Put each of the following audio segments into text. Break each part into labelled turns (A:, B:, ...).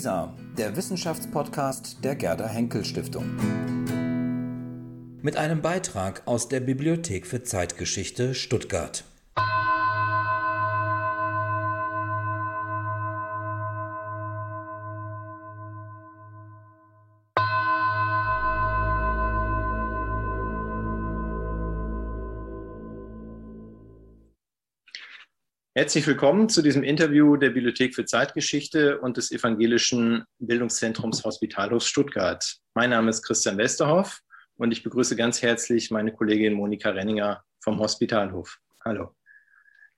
A: WISA, der Wissenschaftspodcast der Gerda Henkel Stiftung. Mit einem Beitrag aus der Bibliothek für Zeitgeschichte Stuttgart.
B: Herzlich willkommen zu diesem Interview der Bibliothek für Zeitgeschichte und des Evangelischen Bildungszentrums Hospitalhof Stuttgart. Mein Name ist Christian Westerhoff und ich begrüße ganz herzlich meine Kollegin Monika Renninger vom Hospitalhof. Hallo.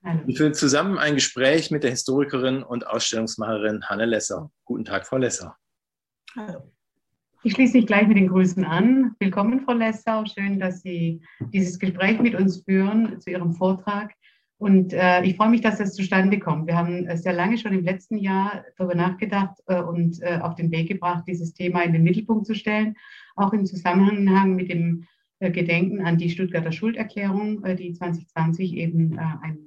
B: Hallo. Wir führen zusammen ein Gespräch mit der Historikerin und Ausstellungsmacherin Hanne Lesser. Guten Tag, Frau Lesser.
C: Hallo. Ich schließe mich gleich mit den Grüßen an. Willkommen, Frau Lessau. Schön, dass Sie dieses Gespräch mit uns führen zu Ihrem Vortrag. Und äh, ich freue mich, dass das zustande kommt. Wir haben sehr lange schon im letzten Jahr darüber nachgedacht äh, und äh, auf den Weg gebracht, dieses Thema in den Mittelpunkt zu stellen, auch im Zusammenhang mit dem äh, Gedenken an die Stuttgarter Schulderklärung, äh, die 2020 eben äh, ein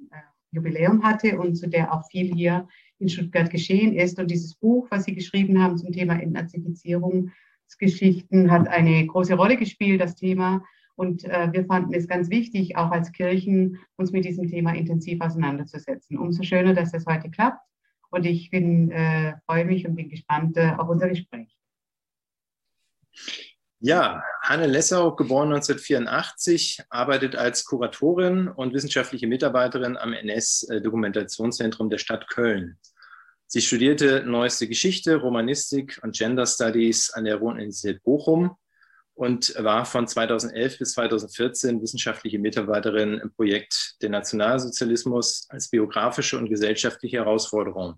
C: Jubiläum hatte und zu der auch viel hier in Stuttgart geschehen ist. Und dieses Buch, was Sie geschrieben haben zum Thema Entnazifizierungsgeschichten, hat eine große Rolle gespielt, das Thema und äh, wir fanden es ganz wichtig, auch als Kirchen uns mit diesem Thema intensiv auseinanderzusetzen. Umso schöner, dass das heute klappt. Und ich bin, äh, freue mich und bin gespannt äh, auf unser Gespräch.
B: Ja, Hanne Lessau, geboren 1984, arbeitet als Kuratorin und wissenschaftliche Mitarbeiterin am NS-Dokumentationszentrum der Stadt Köln. Sie studierte neueste Geschichte, Romanistik und Gender Studies an der Ruhr-Universität Bochum und war von 2011 bis 2014 wissenschaftliche Mitarbeiterin im Projekt Der Nationalsozialismus als biografische und gesellschaftliche Herausforderung.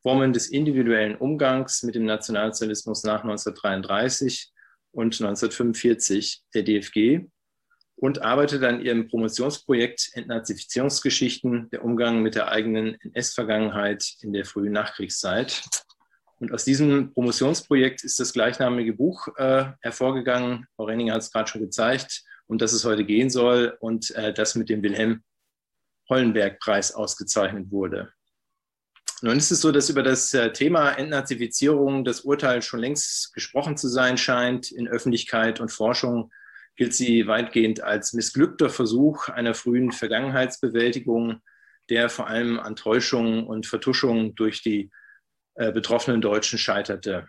B: Formen des individuellen Umgangs mit dem Nationalsozialismus nach 1933 und 1945 der DFG und arbeitet an ihrem Promotionsprojekt Entnazifizierungsgeschichten, der Umgang mit der eigenen NS-Vergangenheit in der frühen Nachkriegszeit. Und aus diesem Promotionsprojekt ist das gleichnamige Buch äh, hervorgegangen. Frau Renninger hat es gerade schon gezeigt, um das es heute gehen soll und äh, das mit dem Wilhelm Hollenberg-Preis ausgezeichnet wurde. Nun ist es so, dass über das äh, Thema Entnazifizierung das Urteil schon längst gesprochen zu sein scheint. In Öffentlichkeit und Forschung gilt sie weitgehend als missglückter Versuch einer frühen Vergangenheitsbewältigung, der vor allem an Täuschungen und Vertuschungen durch die äh, betroffenen Deutschen scheiterte.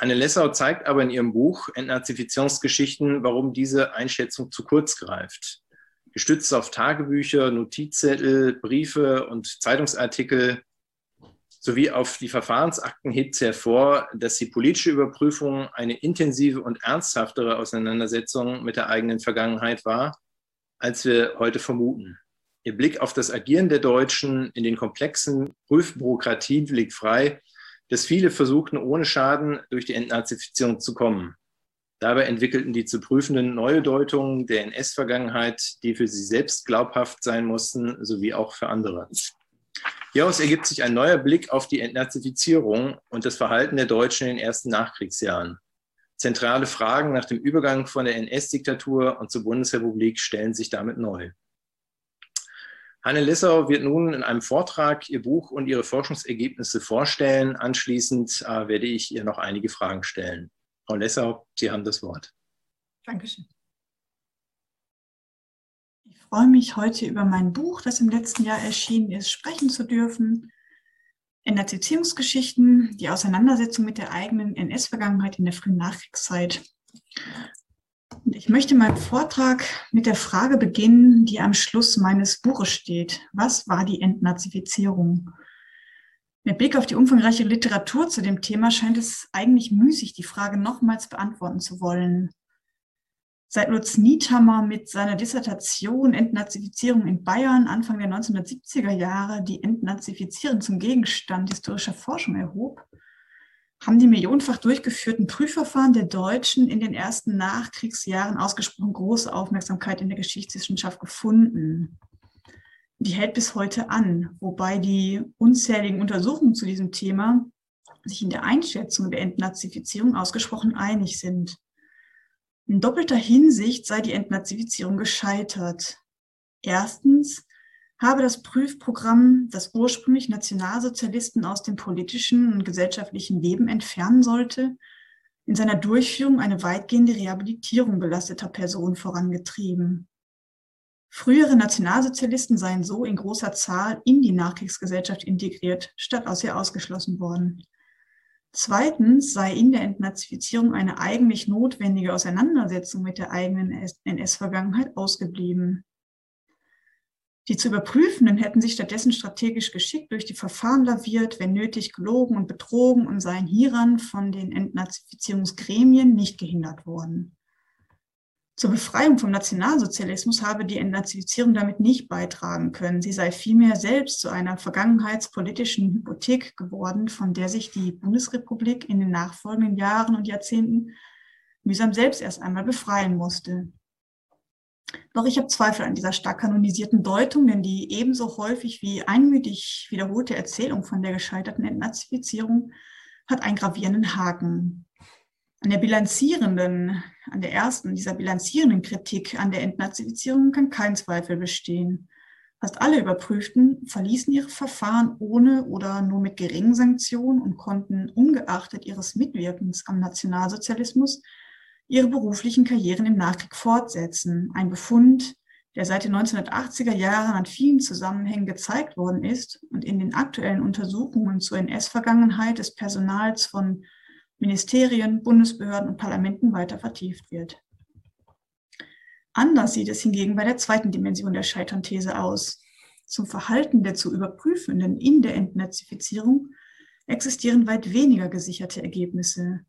B: Anne Lessau zeigt aber in ihrem Buch Entnazifizierungsgeschichten, warum diese Einschätzung zu kurz greift. Gestützt auf Tagebücher, Notizzettel, Briefe und Zeitungsartikel sowie auf die Verfahrensakten hebt sie hervor, dass die politische Überprüfung eine intensive und ernsthaftere Auseinandersetzung mit der eigenen Vergangenheit war, als wir heute vermuten. Ihr Blick auf das Agieren der Deutschen in den komplexen Prüfbürokratien liegt frei, dass viele versuchten, ohne Schaden durch die Entnazifizierung zu kommen. Dabei entwickelten die zu prüfenden neue Deutungen der NS-Vergangenheit, die für sie selbst glaubhaft sein mussten, sowie auch für andere. Hieraus ergibt sich ein neuer Blick auf die Entnazifizierung und das Verhalten der Deutschen in den ersten Nachkriegsjahren. Zentrale Fragen nach dem Übergang von der NS-Diktatur und zur Bundesrepublik stellen sich damit neu. Hanne Lissau wird nun in einem Vortrag ihr Buch und ihre Forschungsergebnisse vorstellen. Anschließend äh, werde ich ihr noch einige Fragen stellen. Frau Lissau, Sie haben das Wort.
D: Dankeschön. Ich freue mich, heute über mein Buch, das im letzten Jahr erschienen ist, sprechen zu dürfen. Zitierungsgeschichten, die Auseinandersetzung mit der eigenen NS-Vergangenheit in der frühen Nachkriegszeit. Ich möchte meinen Vortrag mit der Frage beginnen, die am Schluss meines Buches steht. Was war die Entnazifizierung? Mit Blick auf die umfangreiche Literatur zu dem Thema scheint es eigentlich müßig, die Frage nochmals beantworten zu wollen. Seit Lutz Niethammer mit seiner Dissertation Entnazifizierung in Bayern Anfang der 1970er Jahre die Entnazifizierung zum Gegenstand historischer Forschung erhob, haben die millionenfach durchgeführten Prüfverfahren der Deutschen in den ersten Nachkriegsjahren ausgesprochen große Aufmerksamkeit in der Geschichtswissenschaft gefunden. Die hält bis heute an, wobei die unzähligen Untersuchungen zu diesem Thema sich in der Einschätzung der Entnazifizierung ausgesprochen einig sind. In doppelter Hinsicht sei die Entnazifizierung gescheitert. Erstens, habe das Prüfprogramm, das ursprünglich Nationalsozialisten aus dem politischen und gesellschaftlichen Leben entfernen sollte, in seiner Durchführung eine weitgehende Rehabilitierung belasteter Personen vorangetrieben. Frühere Nationalsozialisten seien so in großer Zahl in die Nachkriegsgesellschaft integriert, statt aus ihr ausgeschlossen worden. Zweitens sei in der Entnazifizierung eine eigentlich notwendige Auseinandersetzung mit der eigenen NS-Vergangenheit ausgeblieben. Die zu Überprüfenden hätten sich stattdessen strategisch geschickt durch die Verfahren laviert, wenn nötig gelogen und betrogen und seien hieran von den Entnazifizierungsgremien nicht gehindert worden. Zur Befreiung vom Nationalsozialismus habe die Entnazifizierung damit nicht beitragen können. Sie sei vielmehr selbst zu einer vergangenheitspolitischen Hypothek geworden, von der sich die Bundesrepublik in den nachfolgenden Jahren und Jahrzehnten mühsam selbst erst einmal befreien musste. Doch ich habe Zweifel an dieser stark kanonisierten Deutung, denn die ebenso häufig wie einmütig wiederholte Erzählung von der gescheiterten Entnazifizierung hat einen gravierenden Haken. An der bilanzierenden, an der ersten dieser bilanzierenden Kritik an der Entnazifizierung kann kein Zweifel bestehen. Fast alle Überprüften verließen ihre Verfahren ohne oder nur mit geringen Sanktionen und konnten ungeachtet ihres Mitwirkens am Nationalsozialismus ihre beruflichen Karrieren im Nachkrieg fortsetzen. Ein Befund, der seit den 1980er Jahren an vielen Zusammenhängen gezeigt worden ist und in den aktuellen Untersuchungen zur NS-Vergangenheit des Personals von Ministerien, Bundesbehörden und Parlamenten weiter vertieft wird. Anders sieht es hingegen bei der zweiten Dimension der Scheitern-These aus. Zum Verhalten der zu Überprüfenden in der Entnazifizierung existieren weit weniger gesicherte Ergebnisse.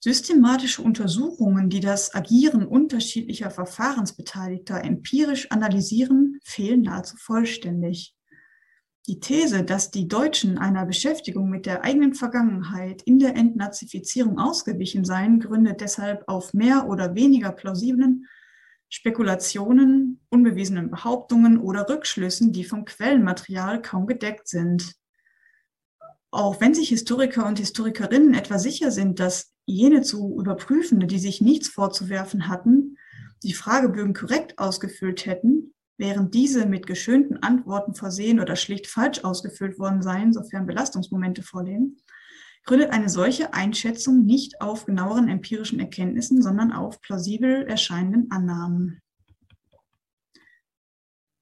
D: Systematische Untersuchungen, die das Agieren unterschiedlicher Verfahrensbeteiligter empirisch analysieren, fehlen nahezu vollständig. Die These, dass die Deutschen einer Beschäftigung mit der eigenen Vergangenheit in der Entnazifizierung ausgewichen seien, gründet deshalb auf mehr oder weniger plausiblen Spekulationen, unbewiesenen Behauptungen oder Rückschlüssen, die vom Quellenmaterial kaum gedeckt sind. Auch wenn sich Historiker und Historikerinnen etwa sicher sind, dass jene zu Überprüfende, die sich nichts vorzuwerfen hatten, die Fragebögen korrekt ausgefüllt hätten, während diese mit geschönten Antworten versehen oder schlicht falsch ausgefüllt worden seien, sofern Belastungsmomente vorliegen, gründet eine solche Einschätzung nicht auf genaueren empirischen Erkenntnissen, sondern auf plausibel erscheinenden Annahmen.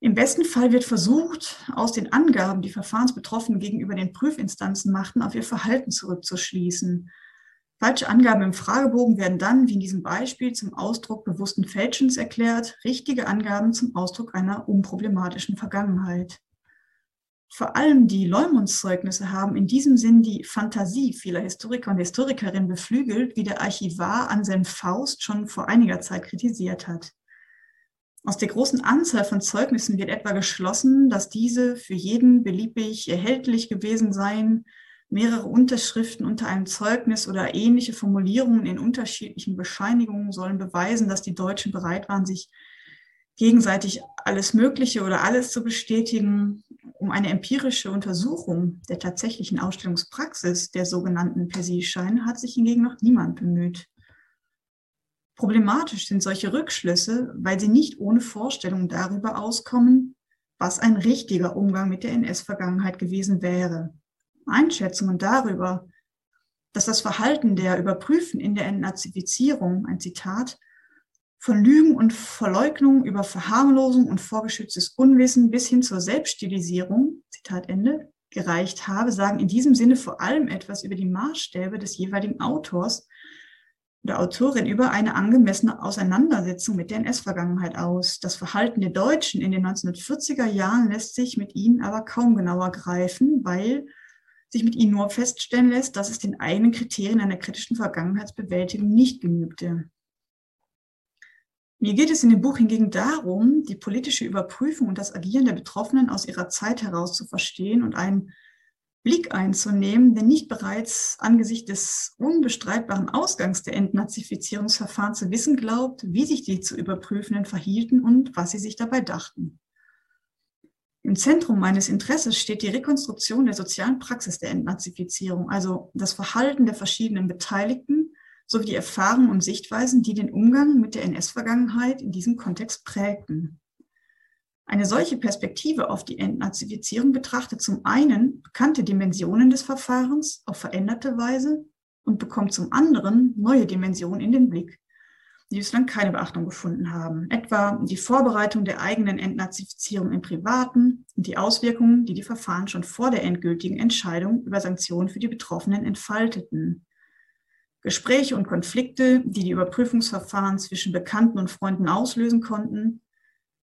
D: Im besten Fall wird versucht, aus den Angaben, die Verfahrensbetroffene gegenüber den Prüfinstanzen machten, auf ihr Verhalten zurückzuschließen Falsche Angaben im Fragebogen werden dann, wie in diesem Beispiel, zum Ausdruck bewussten Fälschens erklärt, richtige Angaben zum Ausdruck einer unproblematischen Vergangenheit. Vor allem die Leumundszeugnisse haben in diesem Sinn die Fantasie vieler Historiker und Historikerinnen beflügelt, wie der Archivar Anselm Faust schon vor einiger Zeit kritisiert hat. Aus der großen Anzahl von Zeugnissen wird etwa geschlossen, dass diese für jeden beliebig erhältlich gewesen seien, mehrere Unterschriften unter einem Zeugnis oder ähnliche Formulierungen in unterschiedlichen Bescheinigungen sollen beweisen, dass die Deutschen bereit waren, sich gegenseitig alles Mögliche oder alles zu bestätigen. Um eine empirische Untersuchung der tatsächlichen Ausstellungspraxis der sogenannten Persilscheine hat sich hingegen noch niemand bemüht. Problematisch sind solche Rückschlüsse, weil sie nicht ohne Vorstellung darüber auskommen, was ein richtiger Umgang mit der NS-Vergangenheit gewesen wäre. Einschätzungen darüber, dass das Verhalten der Überprüfen in der Entnazifizierung, ein Zitat, von Lügen und Verleugnung über Verharmlosung und vorgeschütztes Unwissen bis hin zur Selbststilisierung, Zitat Ende, gereicht habe, sagen in diesem Sinne vor allem etwas über die Maßstäbe des jeweiligen Autors oder Autorin über eine angemessene Auseinandersetzung mit der NS-Vergangenheit aus. Das Verhalten der Deutschen in den 1940er Jahren lässt sich mit ihnen aber kaum genauer greifen, weil sich mit ihnen nur feststellen lässt, dass es den eigenen Kriterien einer kritischen Vergangenheitsbewältigung nicht genügte. Mir geht es in dem Buch hingegen darum, die politische Überprüfung und das Agieren der Betroffenen aus ihrer Zeit heraus zu verstehen und einen Blick einzunehmen, der nicht bereits angesichts des unbestreitbaren Ausgangs der Entnazifizierungsverfahren zu wissen glaubt, wie sich die zu Überprüfenden verhielten und was sie sich dabei dachten. Im Zentrum meines Interesses steht die Rekonstruktion der sozialen Praxis der Entnazifizierung, also das Verhalten der verschiedenen Beteiligten sowie die Erfahrungen und Sichtweisen, die den Umgang mit der NS-Vergangenheit in diesem Kontext prägten. Eine solche Perspektive auf die Entnazifizierung betrachtet zum einen bekannte Dimensionen des Verfahrens auf veränderte Weise und bekommt zum anderen neue Dimensionen in den Blick, die bislang keine Beachtung gefunden haben. Etwa die Vorbereitung der eigenen Entnazifizierung im Privaten und die Auswirkungen, die die Verfahren schon vor der endgültigen Entscheidung über Sanktionen für die Betroffenen entfalteten. Gespräche und Konflikte, die die Überprüfungsverfahren zwischen Bekannten und Freunden auslösen konnten,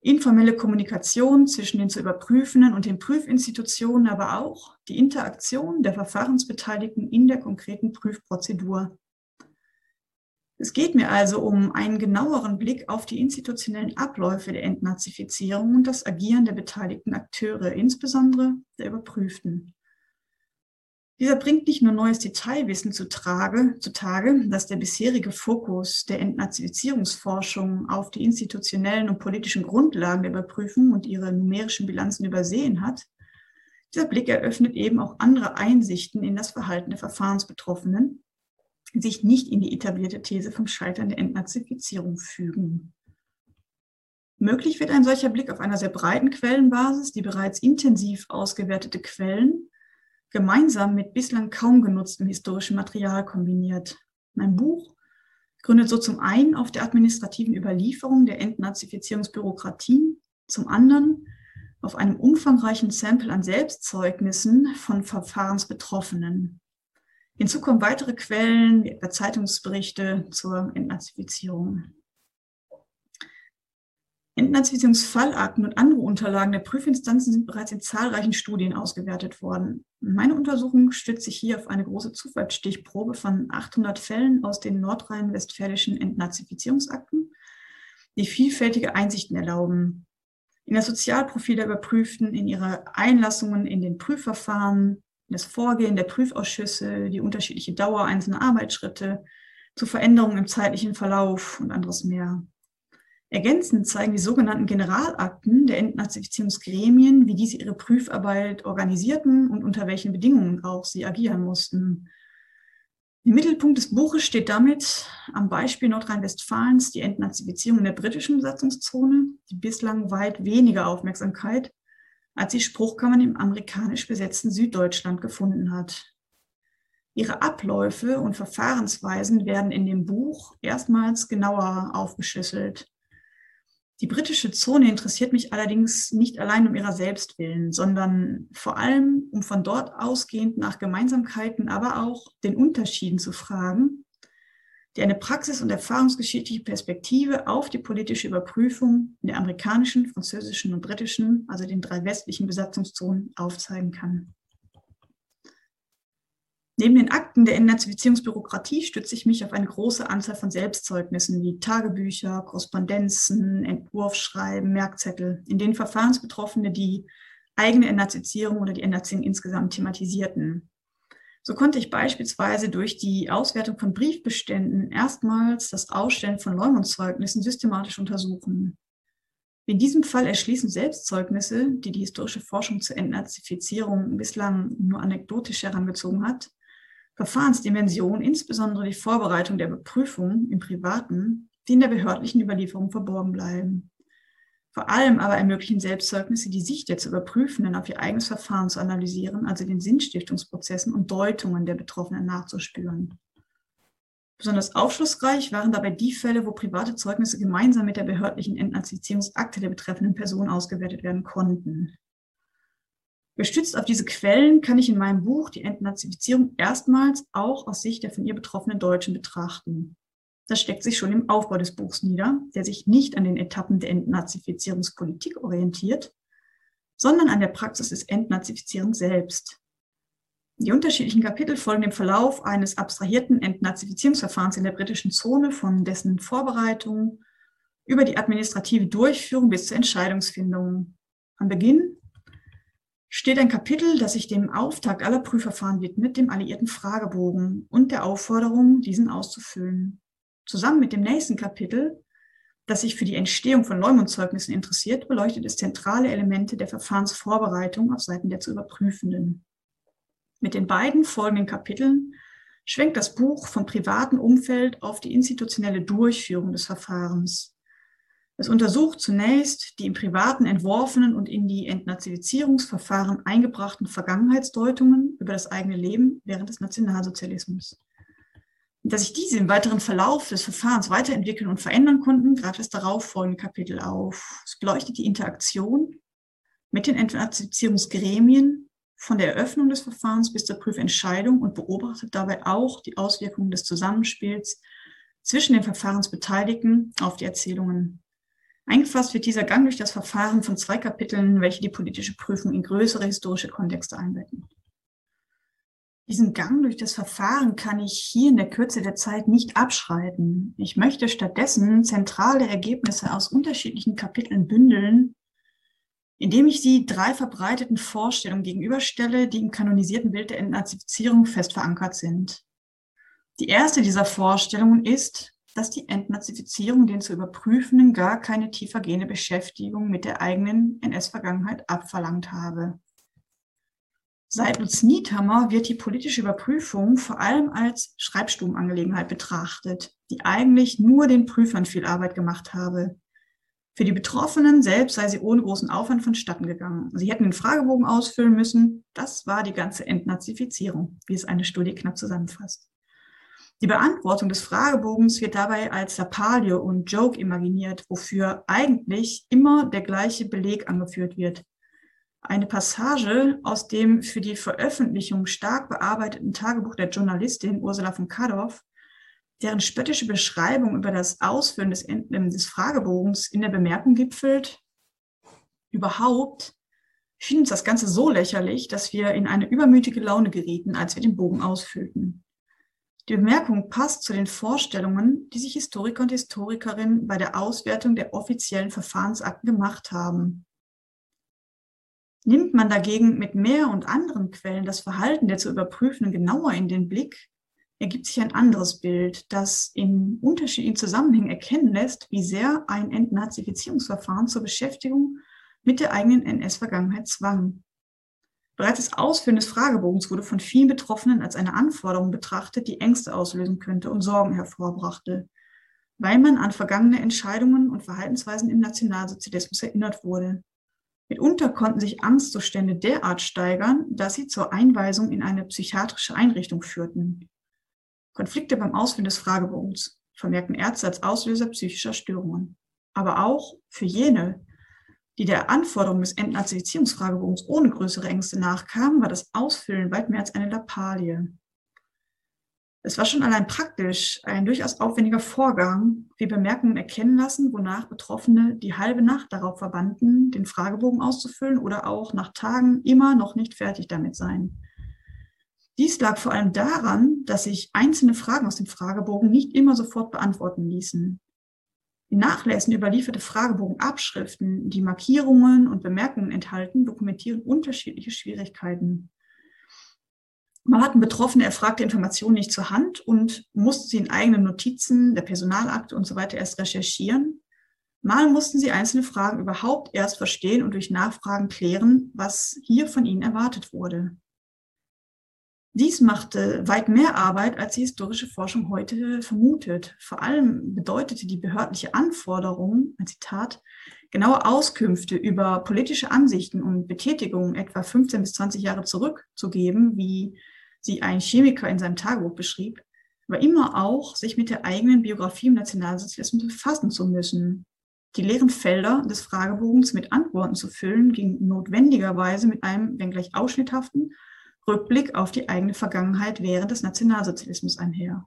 D: informelle Kommunikation zwischen den zu überprüfenden und den Prüfinstitutionen, aber auch die Interaktion der Verfahrensbeteiligten in der konkreten Prüfprozedur. Es geht mir also um einen genaueren Blick auf die institutionellen Abläufe der Entnazifizierung und das Agieren der beteiligten Akteure, insbesondere der Überprüften. Dieser bringt nicht nur neues Detailwissen zutage, zutage, dass der bisherige Fokus der Entnazifizierungsforschung auf die institutionellen und politischen Grundlagen der Überprüfung und ihre numerischen Bilanzen übersehen hat. Dieser Blick eröffnet eben auch andere Einsichten in das Verhalten der Verfahrensbetroffenen, sich nicht in die etablierte These vom Scheitern der Entnazifizierung fügen. Möglich wird ein solcher Blick auf einer sehr breiten Quellenbasis, die bereits intensiv ausgewertete Quellen gemeinsam mit bislang kaum genutztem historischem Material kombiniert. Mein Buch gründet so zum einen auf der administrativen Überlieferung der Entnazifizierungsbürokratien, zum anderen auf einem umfangreichen Sample an Selbstzeugnissen von Verfahrensbetroffenen. Hinzu kommen weitere Quellen, wie etwa Zeitungsberichte zur Entnazifizierung. Entnazifizierungsfallakten und andere Unterlagen der Prüfinstanzen sind bereits in zahlreichen Studien ausgewertet worden. Meine Untersuchung stützt sich hier auf eine große Zufallsstichprobe von 800 Fällen aus den nordrhein-westfälischen Entnazifizierungsakten, die vielfältige Einsichten erlauben. In das Sozialprofil der Überprüften, in ihre Einlassungen in den Prüfverfahren, das Vorgehen der Prüfausschüsse, die unterschiedliche Dauer einzelner Arbeitsschritte, zu Veränderungen im zeitlichen Verlauf und anderes mehr. Ergänzend zeigen die sogenannten Generalakten der Entnazifizierungsgremien, wie diese ihre Prüfarbeit organisierten und unter welchen Bedingungen auch sie agieren mussten. Im Mittelpunkt des Buches steht damit am Beispiel Nordrhein-Westfalens die Entnazifizierung in der britischen Besatzungszone, die bislang weit weniger Aufmerksamkeit als die Spruchkammern im amerikanisch besetzten Süddeutschland gefunden hat. Ihre Abläufe und Verfahrensweisen werden in dem Buch erstmals genauer aufgeschlüsselt. Die britische Zone interessiert mich allerdings nicht allein um ihrer selbst willen, sondern vor allem, um von dort ausgehend nach Gemeinsamkeiten, aber auch den Unterschieden zu fragen, die eine praxis- und erfahrungsgeschichtliche Perspektive auf die politische Überprüfung in der amerikanischen, französischen und britischen, also den drei westlichen Besatzungszonen, aufzeigen kann. Neben den Akten der Entnazifizierungsbürokratie stütze ich mich auf eine große Anzahl von Selbstzeugnissen wie Tagebücher, Korrespondenzen, Entwurfsschreiben, Merkzettel, in denen Verfahrensbetroffene die eigene Entnazifizierung oder die Entnazifizierung insgesamt thematisierten. So konnte ich beispielsweise durch die Auswertung von Briefbeständen erstmals das Ausstellen von Leumundszeugnissen systematisch untersuchen. In diesem Fall erschließen Selbstzeugnisse, die die historische Forschung zur Entnazifizierung bislang nur anekdotisch herangezogen hat, Verfahrensdimension, insbesondere die Vorbereitung der Beprüfung im Privaten, die in der behördlichen Überlieferung verborgen bleiben. Vor allem aber ermöglichen Selbstzeugnisse die Sicht der zu Überprüfenden auf ihr eigenes Verfahren zu analysieren, also den Sinnstiftungsprozessen und Deutungen der Betroffenen nachzuspüren. Besonders aufschlussreich waren dabei die Fälle, wo private Zeugnisse gemeinsam mit der behördlichen Entnazifizierungsakte der betreffenden Person ausgewertet werden konnten. Gestützt auf diese Quellen kann ich in meinem Buch die Entnazifizierung erstmals auch aus Sicht der von ihr betroffenen Deutschen betrachten. Das steckt sich schon im Aufbau des Buchs nieder, der sich nicht an den Etappen der Entnazifizierungspolitik orientiert, sondern an der Praxis des Entnazifizierens selbst. Die unterschiedlichen Kapitel folgen dem Verlauf eines abstrahierten Entnazifizierungsverfahrens in der britischen Zone von dessen Vorbereitung über die administrative Durchführung bis zur Entscheidungsfindung. Am Beginn steht ein Kapitel, das sich dem Auftakt aller Prüfverfahren widmet, dem alliierten Fragebogen und der Aufforderung, diesen auszufüllen. Zusammen mit dem nächsten Kapitel, das sich für die Entstehung von Leumundzeugnissen interessiert, beleuchtet es zentrale Elemente der Verfahrensvorbereitung auf Seiten der zu Überprüfenden. Mit den beiden folgenden Kapiteln schwenkt das Buch vom privaten Umfeld auf die institutionelle Durchführung des Verfahrens. Es untersucht zunächst die im Privaten entworfenen und in die Entnazifizierungsverfahren eingebrachten Vergangenheitsdeutungen über das eigene Leben während des Nationalsozialismus. Dass sich diese im weiteren Verlauf des Verfahrens weiterentwickeln und verändern konnten, greift das darauf folgende Kapitel auf. Es beleuchtet die Interaktion mit den Entnazifizierungsgremien von der Eröffnung des Verfahrens bis zur Prüfentscheidung und beobachtet dabei auch die Auswirkungen des Zusammenspiels zwischen den Verfahrensbeteiligten auf die Erzählungen. Eingefasst wird dieser Gang durch das Verfahren von zwei Kapiteln, welche die politische Prüfung in größere historische Kontexte einbetten. Diesen Gang durch das Verfahren kann ich hier in der Kürze der Zeit nicht abschreiten. Ich möchte stattdessen zentrale Ergebnisse aus unterschiedlichen Kapiteln bündeln, indem ich sie drei verbreiteten Vorstellungen gegenüberstelle, die im kanonisierten Bild der Entnazifizierung fest verankert sind. Die erste dieser Vorstellungen ist, dass die Entnazifizierung den zu überprüfenden gar keine tiefergehende Beschäftigung mit der eigenen NS-Vergangenheit abverlangt habe. Seit Lutz Niethammer wird die politische Überprüfung vor allem als Schreibstubenangelegenheit betrachtet, die eigentlich nur den Prüfern viel Arbeit gemacht habe. Für die Betroffenen selbst sei sie ohne großen Aufwand vonstatten gegangen. Sie hätten den Fragebogen ausfüllen müssen. Das war die ganze Entnazifizierung, wie es eine Studie knapp zusammenfasst. Die Beantwortung des Fragebogens wird dabei als Lappalie und Joke imaginiert, wofür eigentlich immer der gleiche Beleg angeführt wird. Eine Passage aus dem für die Veröffentlichung stark bearbeiteten Tagebuch der Journalistin Ursula von Kadorf, deren spöttische Beschreibung über das Ausfüllen des, des Fragebogens in der Bemerkung gipfelt, überhaupt schien uns das Ganze so lächerlich, dass wir in eine übermütige Laune gerieten, als wir den Bogen ausfüllten. Die Bemerkung passt zu den Vorstellungen, die sich Historiker und Historikerinnen bei der Auswertung der offiziellen Verfahrensakten gemacht haben. Nimmt man dagegen mit mehr und anderen Quellen das Verhalten der zu überprüfenden genauer in den Blick, ergibt sich ein anderes Bild, das in unterschiedlichen Zusammenhängen erkennen lässt, wie sehr ein Entnazifizierungsverfahren zur Beschäftigung mit der eigenen NS-Vergangenheit zwang. Bereits das Ausfüllen des Fragebogens wurde von vielen Betroffenen als eine Anforderung betrachtet, die Ängste auslösen könnte und Sorgen hervorbrachte, weil man an vergangene Entscheidungen und Verhaltensweisen im Nationalsozialismus erinnert wurde. Mitunter konnten sich Angstzustände derart steigern, dass sie zur Einweisung in eine psychiatrische Einrichtung führten. Konflikte beim Ausfüllen des Fragebogens vermerkten Ärzte als Auslöser psychischer Störungen. Aber auch für jene, die der Anforderung des Entnazifizierungsfragebogens ohne größere Ängste nachkamen, war das Ausfüllen weit mehr als eine Lappalie. Es war schon allein praktisch ein durchaus aufwendiger Vorgang, wie Bemerkungen erkennen lassen, wonach Betroffene die halbe Nacht darauf verbanden, den Fragebogen auszufüllen oder auch nach Tagen immer noch nicht fertig damit seien. Dies lag vor allem daran, dass sich einzelne Fragen aus dem Fragebogen nicht immer sofort beantworten ließen. Die Nachlässen überlieferte Fragebogenabschriften, die Markierungen und Bemerkungen enthalten, dokumentieren unterschiedliche Schwierigkeiten. Mal hatten Betroffene erfragte Informationen nicht zur Hand und mussten sie in eigenen Notizen, der Personalakte und so weiter erst recherchieren. Mal mussten sie einzelne Fragen überhaupt erst verstehen und durch Nachfragen klären, was hier von ihnen erwartet wurde. Dies machte weit mehr Arbeit, als die historische Forschung heute vermutet. Vor allem bedeutete die behördliche Anforderung, ein Zitat, genaue Auskünfte über politische Ansichten und Betätigungen etwa 15 bis 20 Jahre zurückzugeben, wie sie ein Chemiker in seinem Tagebuch beschrieb, war immer auch, sich mit der eigenen Biografie im Nationalsozialismus befassen zu müssen. Die leeren Felder des Fragebogens mit Antworten zu füllen, ging notwendigerweise mit einem, wenngleich ausschnitthaften, Rückblick auf die eigene Vergangenheit während des Nationalsozialismus einher.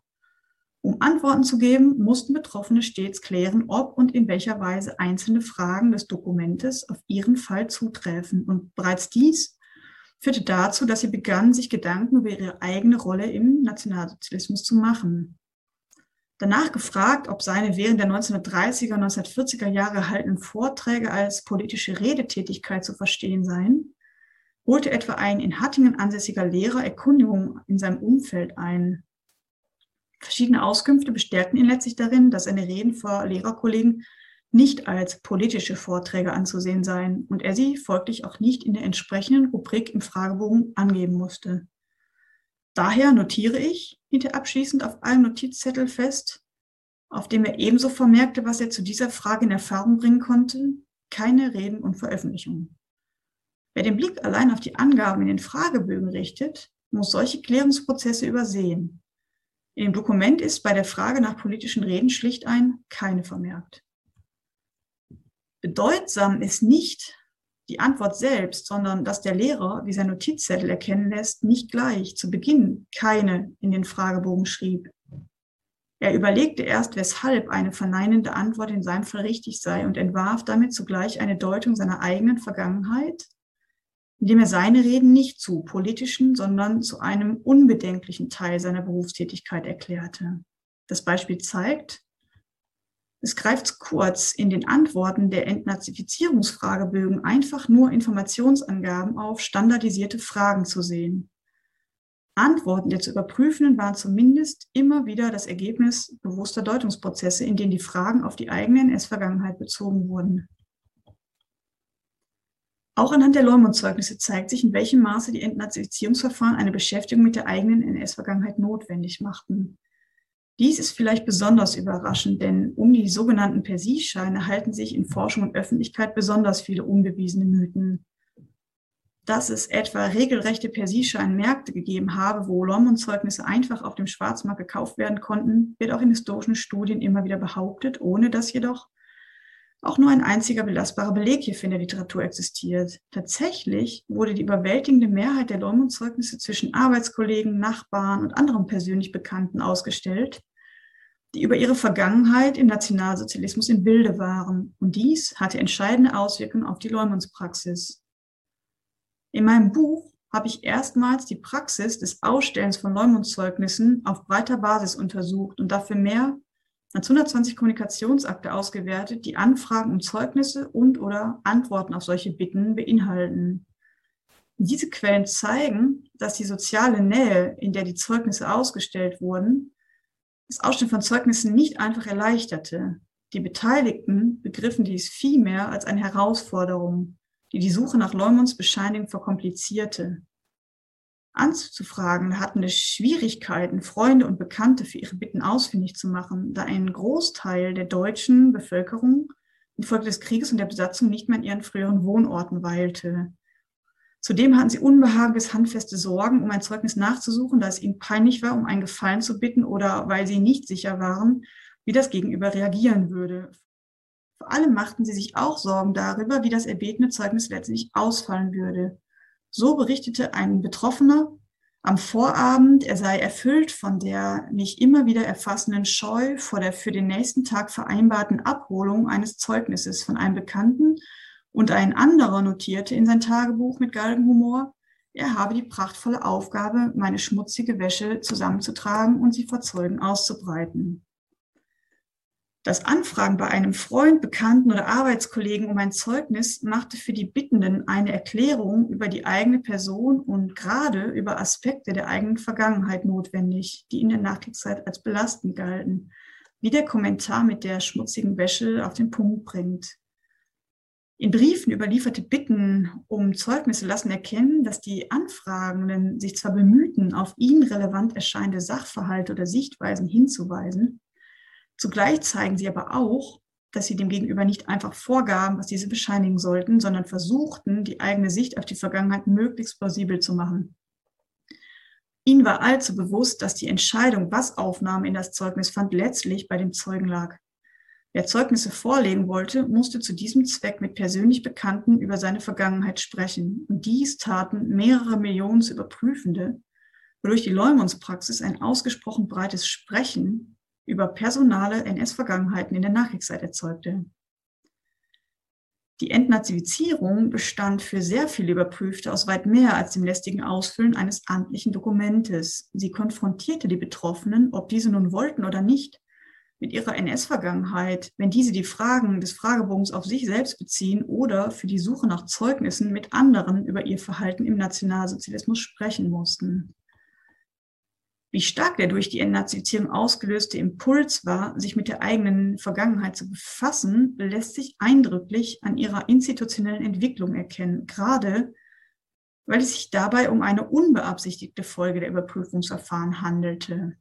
D: Um Antworten zu geben, mussten Betroffene stets klären, ob und in welcher Weise einzelne Fragen des Dokumentes auf ihren Fall zutreffen. Und bereits dies führte dazu, dass sie begannen, sich Gedanken über ihre eigene Rolle im Nationalsozialismus zu machen. Danach gefragt, ob seine während der 1930er und 1940er Jahre erhaltenen Vorträge als politische Redetätigkeit zu verstehen seien, holte etwa ein in Hattingen ansässiger Lehrer Erkundigungen in seinem Umfeld ein. Verschiedene Auskünfte bestärkten ihn letztlich darin, dass seine Reden vor Lehrerkollegen nicht als politische Vorträge anzusehen seien und er sie folglich auch nicht in der entsprechenden Rubrik im Fragebogen angeben musste. Daher notiere ich, hielt er abschließend auf einem Notizzettel fest, auf dem er ebenso vermerkte, was er zu dieser Frage in Erfahrung bringen konnte, keine Reden und Veröffentlichungen. Wer den Blick allein auf die Angaben in den Fragebögen richtet, muss solche Klärungsprozesse übersehen. In dem Dokument ist bei der Frage nach politischen Reden schlicht ein keine vermerkt. Bedeutsam ist nicht die Antwort selbst, sondern dass der Lehrer, wie sein Notizzettel erkennen lässt, nicht gleich zu Beginn keine in den Fragebogen schrieb. Er überlegte erst, weshalb eine verneinende Antwort in seinem Fall richtig sei und entwarf damit zugleich eine Deutung seiner eigenen Vergangenheit, indem er seine Reden nicht zu politischen, sondern zu einem unbedenklichen Teil seiner Berufstätigkeit erklärte. Das Beispiel zeigt, es greift kurz in den Antworten der Entnazifizierungsfragebögen einfach nur Informationsangaben auf standardisierte Fragen zu sehen. Antworten der zu überprüfenden waren zumindest immer wieder das Ergebnis bewusster Deutungsprozesse, in denen die Fragen auf die eigene NS-Vergangenheit bezogen wurden. Auch anhand der Leumund-Zeugnisse zeigt sich, in welchem Maße die Entnazifizierungsverfahren eine Beschäftigung mit der eigenen NS-Vergangenheit notwendig machten. Dies ist vielleicht besonders überraschend, denn um die sogenannten Persilscheine halten sich in Forschung und Öffentlichkeit besonders viele unbewiesene Mythen. Dass es etwa regelrechte Persilscheinmärkte gegeben habe, wo Leumund-Zeugnisse einfach auf dem Schwarzmarkt gekauft werden konnten, wird auch in historischen Studien immer wieder behauptet, ohne dass jedoch auch nur ein einziger belastbarer Beleg hierfür in der Literatur existiert. Tatsächlich wurde die überwältigende Mehrheit der Leumund-Zeugnisse zwischen Arbeitskollegen, Nachbarn und anderen persönlich Bekannten ausgestellt, die über ihre Vergangenheit im Nationalsozialismus im Bilde waren. Und dies hatte entscheidende Auswirkungen auf die Leumundspraxis. In meinem Buch habe ich erstmals die Praxis des Ausstellens von Leumundszeugnissen auf breiter Basis untersucht und dafür mehr als 120 Kommunikationsakte ausgewertet, die Anfragen um Zeugnisse und oder Antworten auf solche Bitten beinhalten. Diese Quellen zeigen, dass die soziale Nähe, in der die Zeugnisse ausgestellt wurden, das Ausstellen von Zeugnissen nicht einfach erleichterte. Die Beteiligten begriffen dies vielmehr als eine Herausforderung, die die Suche nach Leumunds Bescheinigung verkomplizierte. Anzufragen hatten es Schwierigkeiten, Freunde und Bekannte für ihre Bitten ausfindig zu machen, da ein Großteil der deutschen Bevölkerung infolge des Krieges und der Besatzung nicht mehr in ihren früheren Wohnorten weilte. Zudem hatten sie unbehagendes handfeste Sorgen, um ein Zeugnis nachzusuchen, da es ihnen peinlich war, um einen Gefallen zu bitten oder weil sie nicht sicher waren, wie das Gegenüber reagieren würde. Vor allem machten sie sich auch Sorgen darüber, wie das erbetene Zeugnis letztlich ausfallen würde. So berichtete ein Betroffener am Vorabend, er sei erfüllt von der mich immer wieder erfassenden Scheu vor der für den nächsten Tag vereinbarten Abholung eines Zeugnisses von einem Bekannten und ein anderer notierte in sein Tagebuch mit Galgenhumor, er habe die prachtvolle Aufgabe, meine schmutzige Wäsche zusammenzutragen und sie vor Zeugen auszubreiten. Das Anfragen bei einem Freund, Bekannten oder Arbeitskollegen um ein Zeugnis machte für die Bittenden eine Erklärung über die eigene Person und gerade über Aspekte der eigenen Vergangenheit notwendig, die in der Nachkriegszeit als belastend galten, wie der Kommentar mit der schmutzigen Wäsche auf den Punkt bringt. In Briefen überlieferte Bitten um Zeugnisse lassen erkennen, dass die Anfragenden sich zwar bemühten, auf ihnen relevant erscheinende Sachverhalte oder Sichtweisen hinzuweisen, zugleich zeigen sie aber auch, dass sie dem Gegenüber nicht einfach vorgaben, was diese bescheinigen sollten, sondern versuchten, die eigene Sicht auf die Vergangenheit möglichst plausibel zu machen. Ihnen war allzu bewusst, dass die Entscheidung, was Aufnahme in das Zeugnis fand, letztlich bei dem Zeugen lag. Wer Zeugnisse vorlegen wollte, musste zu diesem Zweck mit persönlich Bekannten über seine Vergangenheit sprechen. Und dies taten mehrere Millionen Überprüfende, wodurch die Leumundspraxis ein ausgesprochen breites Sprechen über personale NS-Vergangenheiten in der Nachkriegszeit erzeugte. Die Entnazifizierung bestand für sehr viele Überprüfte aus weit mehr als dem lästigen Ausfüllen eines amtlichen Dokumentes. Sie konfrontierte die Betroffenen, ob diese nun wollten oder nicht, mit ihrer NS-Vergangenheit, wenn diese die Fragen des Fragebogens auf sich selbst beziehen oder für die Suche nach Zeugnissen mit anderen über ihr Verhalten im Nationalsozialismus sprechen mussten. Wie stark der durch die Entnazifizierung ausgelöste Impuls war, sich mit der eigenen Vergangenheit zu befassen, lässt sich eindrücklich an ihrer institutionellen Entwicklung erkennen, gerade weil es sich dabei um eine unbeabsichtigte Folge der Überprüfungsverfahren handelte.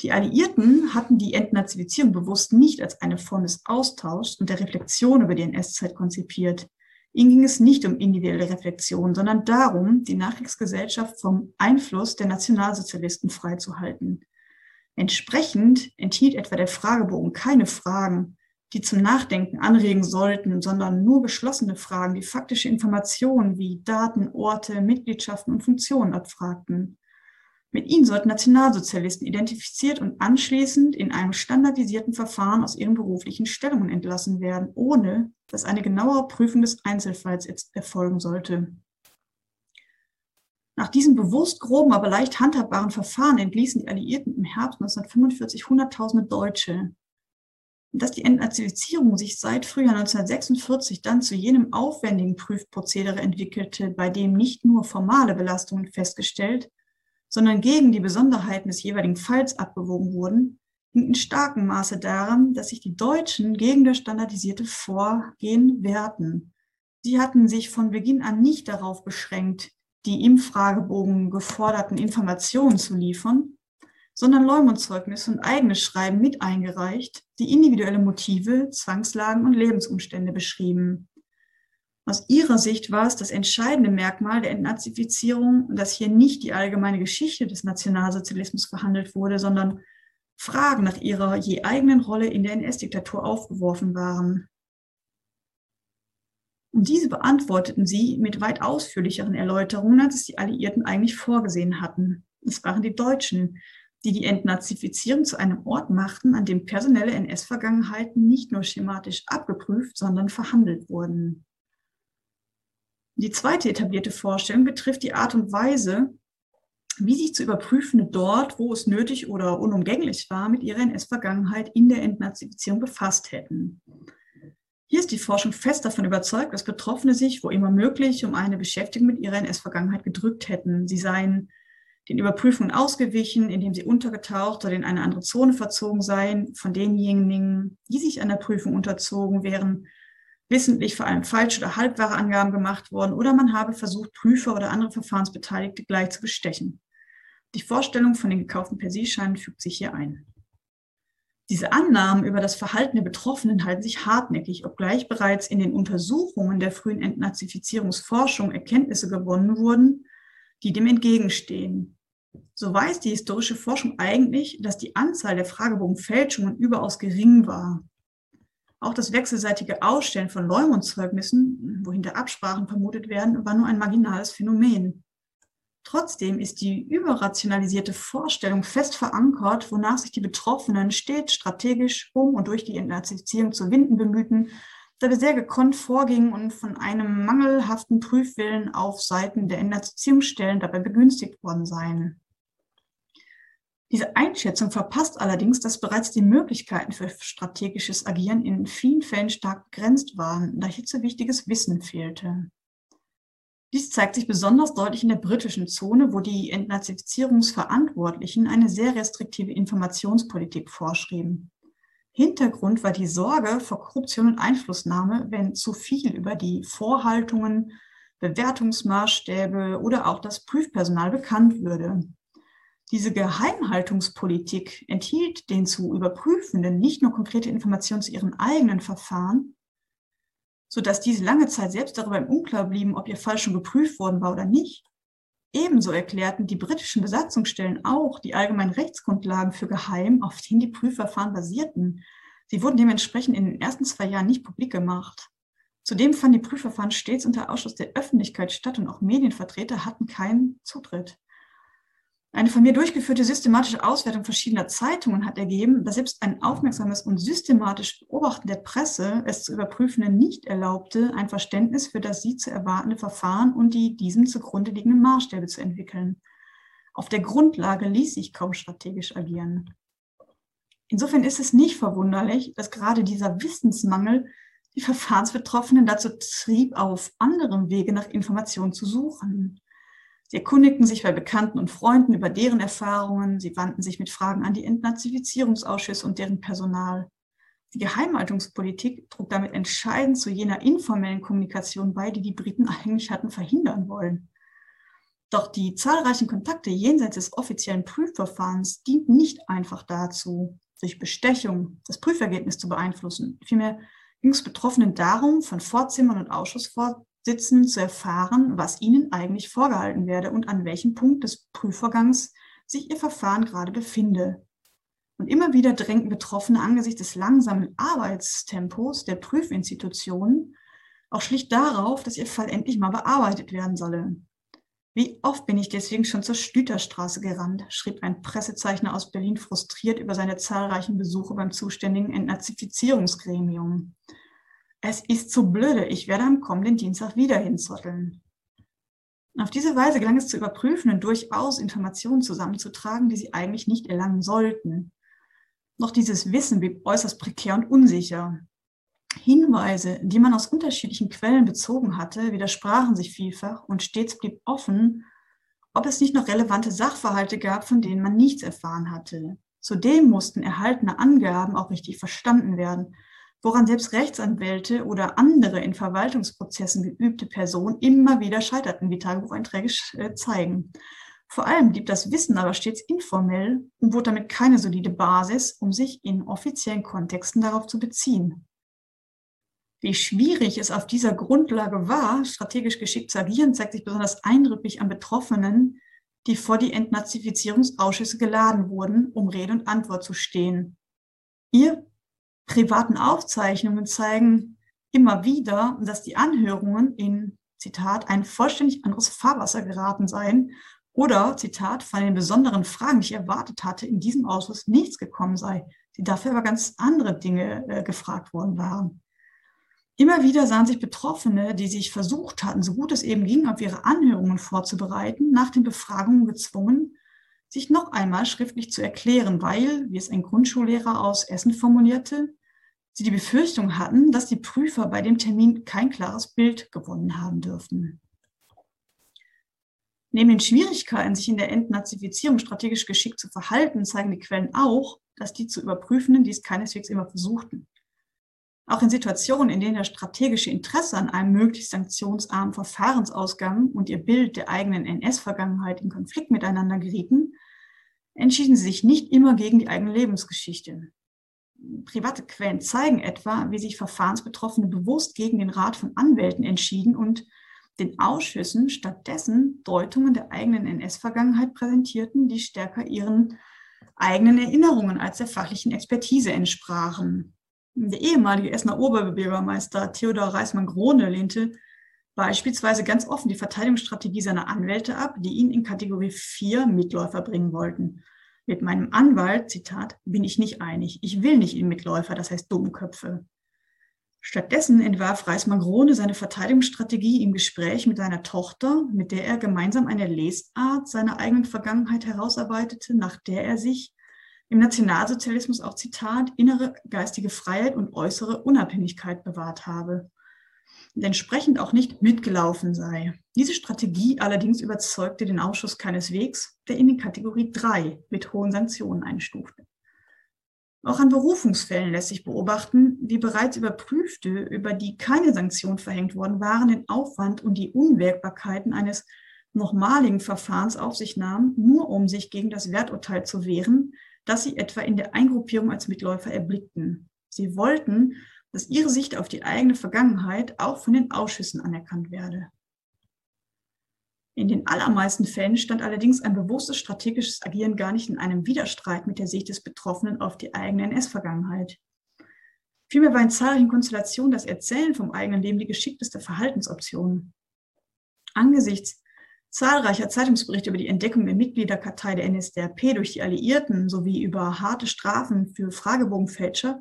D: Die Alliierten hatten die Entnazifizierung bewusst nicht als eine Form des Austauschs und der Reflexion über die NS-Zeit konzipiert. Ihnen ging es nicht um individuelle Reflexion, sondern darum, die Nachkriegsgesellschaft vom Einfluss der Nationalsozialisten freizuhalten. Entsprechend enthielt etwa der Fragebogen keine Fragen, die zum Nachdenken anregen sollten, sondern nur geschlossene Fragen, die faktische Informationen wie Daten, Orte, Mitgliedschaften und Funktionen abfragten. Mit ihnen sollten Nationalsozialisten identifiziert und anschließend in einem standardisierten Verfahren aus ihren beruflichen Stellungen entlassen werden, ohne dass eine genauere Prüfung des Einzelfalls erfolgen sollte. Nach diesem bewusst groben, aber leicht handhabbaren Verfahren entließen die Alliierten im Herbst 1945 Hunderttausende Deutsche. Dass die Entnazifizierung sich seit Frühjahr 1946 dann zu jenem aufwendigen Prüfprozedere entwickelte, bei dem nicht nur formale Belastungen festgestellt, sondern gegen die Besonderheiten des jeweiligen Falls abgewogen wurden, hing in starkem Maße daran, dass sich die Deutschen gegen das standardisierte Vorgehen wehrten. Sie hatten sich von Beginn an nicht darauf beschränkt, die im Fragebogen geforderten Informationen zu liefern, sondern Leumundzeugnis und eigenes Schreiben mit eingereicht, die individuelle Motive, Zwangslagen und Lebensumstände beschrieben. Aus ihrer Sicht war es das entscheidende Merkmal der Entnazifizierung, dass hier nicht die allgemeine Geschichte des Nationalsozialismus verhandelt wurde, sondern Fragen nach ihrer je eigenen Rolle in der NS-Diktatur aufgeworfen waren. Und diese beantworteten sie mit weit ausführlicheren Erläuterungen, als es die Alliierten eigentlich vorgesehen hatten. Es waren die Deutschen, die die Entnazifizierung zu einem Ort machten, an dem personelle NS-Vergangenheiten nicht nur schematisch abgeprüft, sondern verhandelt wurden. Die zweite etablierte Vorstellung betrifft die Art und Weise, wie sich zu überprüfende dort, wo es nötig oder unumgänglich war, mit ihrer NS-Vergangenheit in der Entnazifizierung befasst hätten. Hier ist die Forschung fest davon überzeugt, dass Betroffene sich, wo immer möglich, um eine Beschäftigung mit ihrer NS-Vergangenheit gedrückt hätten. Sie seien den Überprüfungen ausgewichen, indem sie untergetaucht oder in eine andere Zone verzogen seien, von denjenigen, die sich einer Prüfung unterzogen, wären wissentlich vor allem falsche oder halbwahre Angaben gemacht worden oder man habe versucht, Prüfer oder andere Verfahrensbeteiligte gleich zu bestechen. Die Vorstellung von den gekauften Persiescheinen fügt sich hier ein. Diese Annahmen über das Verhalten der Betroffenen halten sich hartnäckig, obgleich bereits in den Untersuchungen der frühen Entnazifizierungsforschung Erkenntnisse gewonnen wurden, die dem entgegenstehen. So weiß die historische Forschung eigentlich, dass die Anzahl der Fragebogenfälschungen überaus gering war. Auch das wechselseitige Ausstellen von Leumundszeugnissen, wohinter Absprachen vermutet werden, war nur ein marginales Phänomen. Trotzdem ist die überrationalisierte Vorstellung fest verankert, wonach sich die Betroffenen stets strategisch um und durch die Entnazifizierung zu winden bemühten, da wir sehr gekonnt vorgingen und von einem mangelhaften Prüfwillen auf Seiten der Entnazifizierungsstellen dabei begünstigt worden seien. Diese Einschätzung verpasst allerdings, dass bereits die Möglichkeiten für strategisches Agieren in vielen Fällen stark begrenzt waren, da hierzu wichtiges Wissen fehlte. Dies zeigt sich besonders deutlich in der britischen Zone, wo die Entnazifizierungsverantwortlichen eine sehr restriktive Informationspolitik vorschrieben. Hintergrund war die Sorge vor Korruption und Einflussnahme, wenn zu viel über die Vorhaltungen, Bewertungsmaßstäbe oder auch das Prüfpersonal bekannt würde. Diese Geheimhaltungspolitik enthielt den zu Überprüfenden nicht nur konkrete Informationen zu ihren eigenen Verfahren, sodass diese lange Zeit selbst darüber im Unklar blieben, ob ihr Fall schon geprüft worden war oder nicht. Ebenso erklärten die britischen Besatzungsstellen auch die allgemeinen Rechtsgrundlagen für geheim, auf denen die Prüfverfahren basierten. Sie wurden dementsprechend in den ersten zwei Jahren nicht publik gemacht. Zudem fanden die Prüfverfahren stets unter Ausschuss der Öffentlichkeit statt und auch Medienvertreter hatten keinen Zutritt. Eine von mir durchgeführte systematische Auswertung verschiedener Zeitungen hat ergeben, dass selbst ein aufmerksames und systematisch Beobachten der Presse es zu Überprüfenden nicht erlaubte, ein Verständnis für das sie zu erwartende Verfahren und die diesem zugrunde liegenden Maßstäbe zu entwickeln. Auf der Grundlage ließ sich kaum strategisch agieren. Insofern ist es nicht verwunderlich, dass gerade dieser Wissensmangel die Verfahrensbetroffenen dazu trieb, auf anderem Wege nach Informationen zu suchen. Sie erkundigten sich bei Bekannten und Freunden über deren Erfahrungen. Sie wandten sich mit Fragen an die Entnazifizierungsausschüsse und deren Personal. Die Geheimhaltungspolitik trug damit entscheidend zu jener informellen Kommunikation bei, die die Briten eigentlich hatten verhindern wollen. Doch die zahlreichen Kontakte jenseits des offiziellen Prüfverfahrens dienten nicht einfach dazu, durch Bestechung das Prüfergebnis zu beeinflussen. Vielmehr ging es Betroffenen darum, von Vorzimmern und Ausschussvorsitzenden zu erfahren, was ihnen eigentlich vorgehalten werde und an welchem Punkt des Prüfvorgangs sich ihr Verfahren gerade befinde. Und immer wieder drängten Betroffene angesichts des langsamen Arbeitstempos der Prüfinstitutionen auch schlicht darauf, dass ihr Fall endlich mal bearbeitet werden solle. Wie oft bin ich deswegen schon zur Stüterstraße gerannt, schrieb ein Pressezeichner aus Berlin frustriert über seine zahlreichen Besuche beim zuständigen Entnazifizierungsgremium. Es ist zu blöde, ich werde am kommenden Dienstag wieder hinzotteln. Auf diese Weise gelang es zu überprüfen und durchaus Informationen zusammenzutragen, die sie eigentlich nicht erlangen sollten. Doch dieses Wissen blieb äußerst prekär und unsicher. Hinweise, die man aus unterschiedlichen Quellen bezogen hatte, widersprachen sich vielfach und stets blieb offen, ob es nicht noch relevante Sachverhalte gab, von denen man nichts erfahren hatte. Zudem mussten erhaltene Angaben auch richtig verstanden werden, woran selbst Rechtsanwälte oder andere in Verwaltungsprozessen geübte Personen immer wieder scheiterten, wie Tagebucheinträge äh, zeigen. Vor allem blieb das Wissen aber stets informell und bot damit keine solide Basis, um sich in offiziellen Kontexten darauf zu beziehen. Wie schwierig es auf dieser Grundlage war, strategisch geschickt zu agieren, zeigt sich besonders eindrücklich an Betroffenen, die vor die Entnazifizierungsausschüsse geladen wurden, um Rede und Antwort zu stehen. Ihr privaten Aufzeichnungen zeigen immer wieder, dass die Anhörungen in, Zitat, ein vollständig anderes Fahrwasser geraten seien oder, Zitat, von den besonderen Fragen, die ich erwartet hatte, in diesem Ausschuss nichts gekommen sei, die dafür aber ganz andere Dinge äh, gefragt worden waren. Immer wieder sahen sich Betroffene, die sich versucht hatten, so gut es eben ging, auf ihre Anhörungen vorzubereiten, nach den Befragungen gezwungen, sich noch einmal schriftlich zu erklären, weil, wie es ein Grundschullehrer aus Essen formulierte, sie die Befürchtung hatten, dass die Prüfer bei dem Termin kein klares Bild gewonnen haben dürften. Neben den Schwierigkeiten, sich in der Entnazifizierung strategisch geschickt zu verhalten, zeigen die Quellen auch, dass die zu Überprüfenden dies keineswegs immer versuchten. Auch in Situationen, in denen das strategische Interesse an einem möglichst sanktionsarmen Verfahrensausgang und ihr Bild der eigenen NS-Vergangenheit in Konflikt miteinander gerieten, entschieden sie sich nicht immer gegen die eigene Lebensgeschichte. Private Quellen zeigen etwa, wie sich Verfahrensbetroffene bewusst gegen den Rat von Anwälten entschieden und den Ausschüssen stattdessen Deutungen der eigenen NS-Vergangenheit präsentierten, die stärker ihren eigenen Erinnerungen als der fachlichen Expertise entsprachen. Der ehemalige Essener Oberbürgermeister Theodor Reismann-Grohne lehnte beispielsweise ganz offen die Verteidigungsstrategie seiner Anwälte ab, die ihn in Kategorie 4 Mitläufer bringen wollten. Mit meinem Anwalt, Zitat, bin ich nicht einig. Ich will nicht in Mitläufer, das heißt Dummköpfe. Stattdessen entwarf Reismann-Grohne seine Verteidigungsstrategie im Gespräch mit seiner Tochter, mit der er gemeinsam eine Lesart seiner eigenen Vergangenheit herausarbeitete, nach der er sich im Nationalsozialismus auch Zitat innere geistige Freiheit und äußere Unabhängigkeit bewahrt habe und entsprechend auch nicht mitgelaufen sei. Diese Strategie allerdings überzeugte den Ausschuss keineswegs, der in die Kategorie 3 mit hohen Sanktionen einstufte. Auch an Berufungsfällen lässt sich beobachten, wie bereits überprüfte, über die keine Sanktionen verhängt worden waren, den Aufwand und die Unwägbarkeiten eines nochmaligen Verfahrens auf sich nahmen, nur um sich gegen das Werturteil zu wehren, das sie etwa in der Eingruppierung als Mitläufer erblickten. Sie wollten, dass ihre Sicht auf die eigene Vergangenheit auch von den Ausschüssen anerkannt werde. In den allermeisten Fällen stand allerdings ein bewusstes strategisches Agieren gar nicht in einem Widerstreit mit der Sicht des Betroffenen auf die eigene NS-Vergangenheit. Vielmehr war in zahlreichen Konstellationen das Erzählen vom eigenen Leben die geschickteste Verhaltensoption. Angesichts zahlreicher Zeitungsberichte über die Entdeckung der Mitgliederkartei der NSDAP durch die Alliierten sowie über harte Strafen für Fragebogenfälscher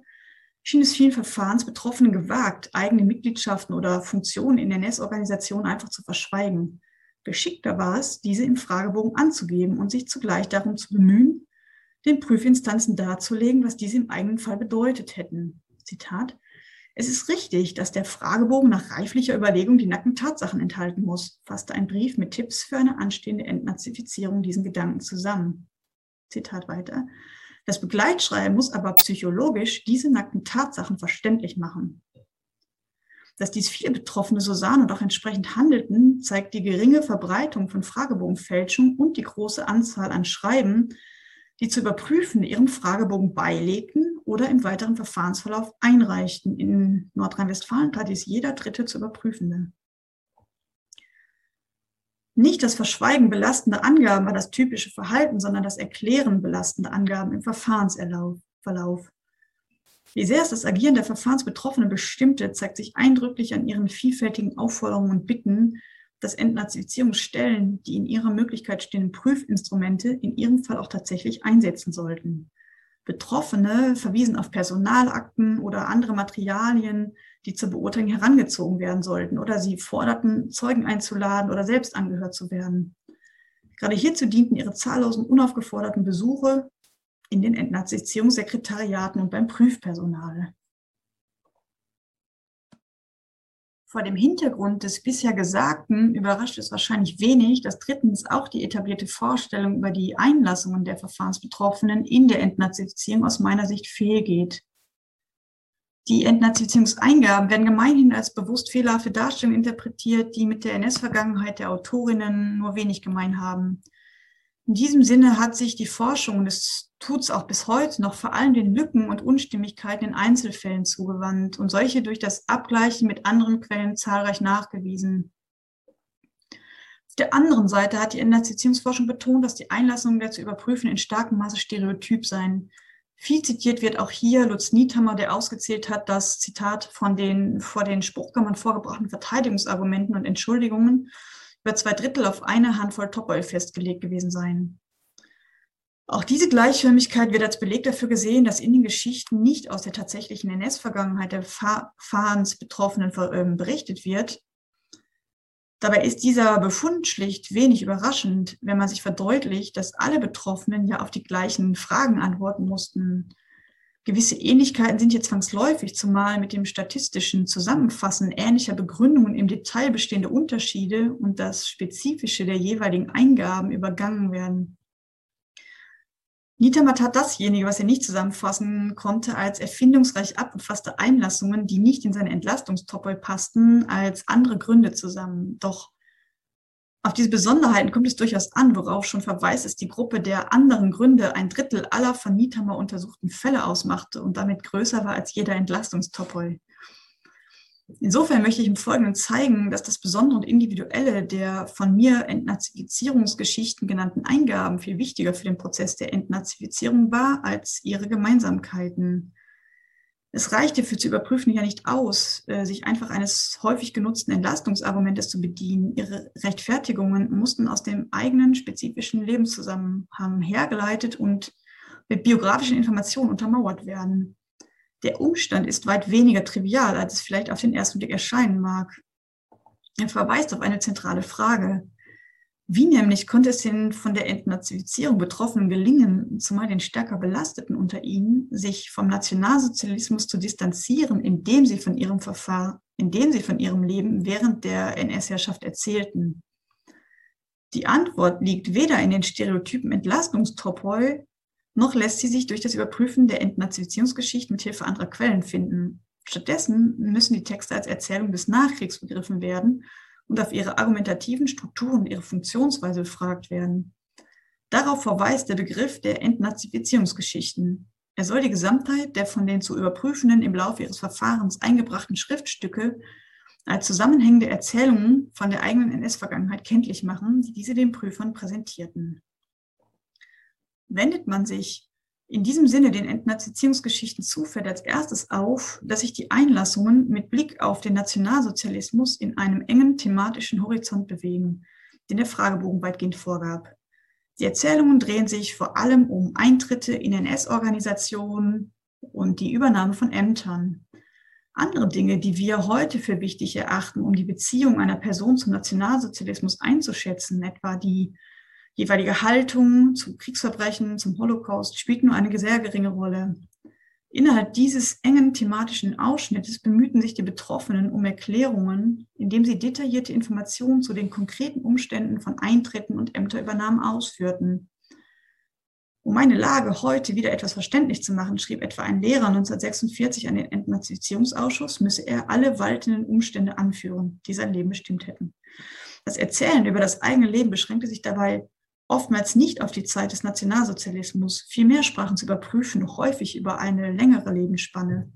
D: schien es vielen Verfahrensbetroffenen gewagt, eigene Mitgliedschaften oder Funktionen in NS-Organisationen einfach zu verschweigen. Geschickter war es, diese im Fragebogen anzugeben und sich zugleich darum zu bemühen, den Prüfinstanzen darzulegen, was diese im eigenen Fall bedeutet hätten. Zitat, es ist richtig, dass der Fragebogen nach reiflicher Überlegung die nackten Tatsachen enthalten muss, fasste ein Brief mit Tipps für eine anstehende Entnazifizierung diesen Gedanken zusammen. Zitat weiter. Das Begleitschreiben muss aber psychologisch diese nackten Tatsachen verständlich machen. Dass dies viele Betroffene so sahen und auch entsprechend handelten, zeigt die geringe Verbreitung von Fragebogenfälschung und die große Anzahl an Schreiben, die zu überprüfen ihren Fragebogen beilegten oder im weiteren Verfahrensverlauf einreichten. In Nordrhein-Westfalen tat dies jeder Dritte zu überprüfende. Nicht das Verschweigen belastender Angaben war das typische Verhalten, sondern das Erklären belastender Angaben im Verfahrensverlauf. Wie sehr es das Agieren der Verfahrensbetroffenen bestimmte, zeigt sich eindrücklich an ihren vielfältigen Aufforderungen und Bitten, dass Entnazifizierungsstellen die in ihrer Möglichkeit stehenden Prüfinstrumente in ihrem Fall auch tatsächlich einsetzen sollten. Betroffene verwiesen auf Personalakten oder andere Materialien, die zur Beurteilung herangezogen werden sollten, oder sie forderten, Zeugen einzuladen oder selbst angehört zu werden. Gerade hierzu dienten ihre zahllosen unaufgeforderten Besuche in den Entnazifizierungssekretariaten und beim Prüfpersonal. Vor dem Hintergrund des bisher Gesagten überrascht es wahrscheinlich wenig, dass drittens auch die etablierte Vorstellung über die Einlassungen der Verfahrensbetroffenen in der Entnazifizierung aus meiner Sicht fehlgeht. Die Entnazifizierungseingaben werden gemeinhin als bewusst fehlerhafte Darstellungen interpretiert, die mit der NS-Vergangenheit der Autorinnen nur wenig gemein haben. In diesem Sinne hat sich die Forschung, es tut es auch bis heute noch, vor allem den Lücken und Unstimmigkeiten in Einzelfällen zugewandt und solche durch das Abgleichen mit anderen Quellen zahlreich nachgewiesen. Auf der anderen Seite hat die Entnazifizierungsforschung betont, dass die Einlassungen der zu überprüfen in starkem Maße stereotyp seien. Viel zitiert wird auch hier Lutz Niethammer, der ausgezählt hat, dass, Zitat, von den vor den Spruchkammern vorgebrachten Verteidigungsargumenten und Entschuldigungen über zwei Drittel auf eine Handvoll Topoi festgelegt gewesen seien. Auch diese Gleichförmigkeit wird als Beleg dafür gesehen, dass in den Geschichten nicht aus der tatsächlichen NS-Vergangenheit der Fahrensbetroffenen ähm, berichtet wird. Dabei ist dieser Befund schlicht wenig überraschend, wenn man sich verdeutlicht, dass alle Betroffenen ja auf die gleichen Fragen antworten mussten. Gewisse Ähnlichkeiten sind jetzt zwangsläufig, zumal mit dem statistischen Zusammenfassen ähnlicher Begründungen im Detail bestehende Unterschiede und das Spezifische der jeweiligen Eingaben übergangen werden. Niedermatt hat dasjenige, was er nicht zusammenfassen konnte, als erfindungsreich abgefasste Einlassungen, die nicht in seine Entlastungstopoi passten, als andere Gründe zusammen. Doch auf diese Besonderheiten kommt es durchaus an, worauf schon verweist ist die Gruppe der anderen Gründe ein Drittel aller von Niethammer untersuchten Fälle ausmachte und damit größer war als jeder Entlastungstopoi. Insofern möchte ich im Folgenden zeigen, dass das Besondere und Individuelle der von mir Entnazifizierungsgeschichten genannten Eingaben viel wichtiger für den Prozess der Entnazifizierung war als ihre Gemeinsamkeiten. Es reichte für zu überprüfen ja nicht aus, äh, sich einfach eines häufig genutzten Entlastungsargumentes zu bedienen. Ihre Rechtfertigungen mussten aus dem eigenen spezifischen Lebenszusammenhang hergeleitet und mit biografischen Informationen untermauert werden. Der Umstand ist weit weniger trivial, als es vielleicht auf den ersten Blick erscheinen mag. Er verweist auf eine zentrale Frage. Wie nämlich konnte es den von der Entnazifizierung Betroffenen gelingen, zumal den stärker Belasteten unter ihnen, sich vom Nationalsozialismus zu distanzieren, indem sie von ihrem Verfahren, indem sie von ihrem Leben während der NS-Herrschaft erzählten? Die Antwort liegt weder in den Stereotypen Entlastungstopoi, noch lässt sie sich durch das Überprüfen der Entnazifizierungsgeschichte mit Hilfe anderer Quellen finden. Stattdessen müssen die Texte als Erzählung des Nachkriegs begriffen werden und auf ihre argumentativen Strukturen ihre Funktionsweise befragt werden. Darauf verweist der Begriff der Entnazifizierungsgeschichten. Er soll die Gesamtheit der von den zu überprüfenden im Laufe ihres Verfahrens eingebrachten Schriftstücke als zusammenhängende Erzählungen von der eigenen NS-Vergangenheit kenntlich machen, die diese den Prüfern präsentierten. Wendet man sich in diesem Sinne den Entnazifizierungsgeschichten zufällt als erstes auf, dass sich die Einlassungen mit Blick auf den Nationalsozialismus in einem engen thematischen Horizont bewegen, den der Fragebogen weitgehend vorgab. Die Erzählungen drehen sich vor allem um Eintritte in NS-Organisationen und die Übernahme von Ämtern. Andere Dinge, die wir heute für wichtig erachten, um die Beziehung einer Person zum Nationalsozialismus einzuschätzen, etwa die jeweilige Haltung zu Kriegsverbrechen, zum Holocaust spielt nur eine sehr geringe Rolle. Innerhalb dieses engen thematischen Ausschnittes bemühten sich die Betroffenen um Erklärungen, indem sie detaillierte Informationen zu den konkreten Umständen von Eintritten und Ämterübernahmen ausführten. Um meine Lage heute wieder etwas verständlich zu machen, schrieb etwa ein Lehrer 1946 an den Entnazifizierungsausschuss, müsse er alle waltenden Umstände anführen, die sein Leben bestimmt hätten. Das Erzählen über das eigene Leben beschränkte sich dabei oftmals nicht auf die Zeit des Nationalsozialismus. Vielmehr sprachen sie über Prüfen häufig über eine längere Lebensspanne.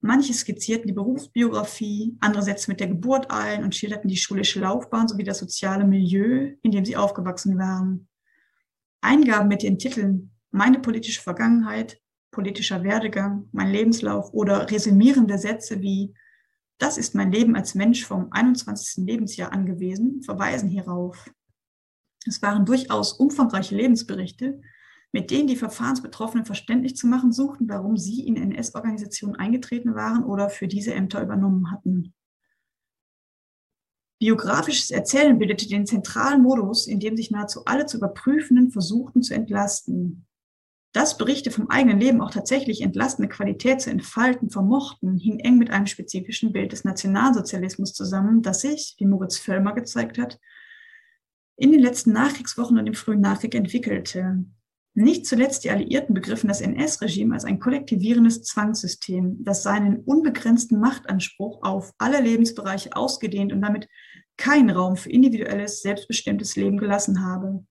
D: Manche skizzierten die Berufsbiografie, andere setzten mit der Geburt ein und schilderten die schulische Laufbahn sowie das soziale Milieu, in dem sie aufgewachsen waren. Eingaben mit den Titeln Meine politische Vergangenheit, politischer Werdegang, mein Lebenslauf oder resümierende Sätze wie Das ist mein Leben als Mensch vom 21. Lebensjahr angewiesen, verweisen hierauf. Es waren durchaus umfangreiche Lebensberichte, mit denen die Verfahrensbetroffenen verständlich zu machen suchten, warum sie in NS-Organisationen eingetreten waren oder für diese Ämter übernommen hatten. Biografisches Erzählen bildete den zentralen Modus, in dem sich nahezu alle zu überprüfenden versuchten zu entlasten. Dass Berichte vom eigenen Leben auch tatsächlich entlastende Qualität zu entfalten vermochten, hing eng mit einem spezifischen Bild des Nationalsozialismus zusammen, das sich, wie Moritz Völlmer gezeigt hat, in den letzten Nachkriegswochen und im frühen Nachkrieg entwickelte. Nicht zuletzt die Alliierten begriffen das NS-Regime als ein kollektivierendes Zwangssystem, das seinen unbegrenzten Machtanspruch auf alle Lebensbereiche ausgedehnt und damit keinen Raum für individuelles, selbstbestimmtes Leben gelassen habe.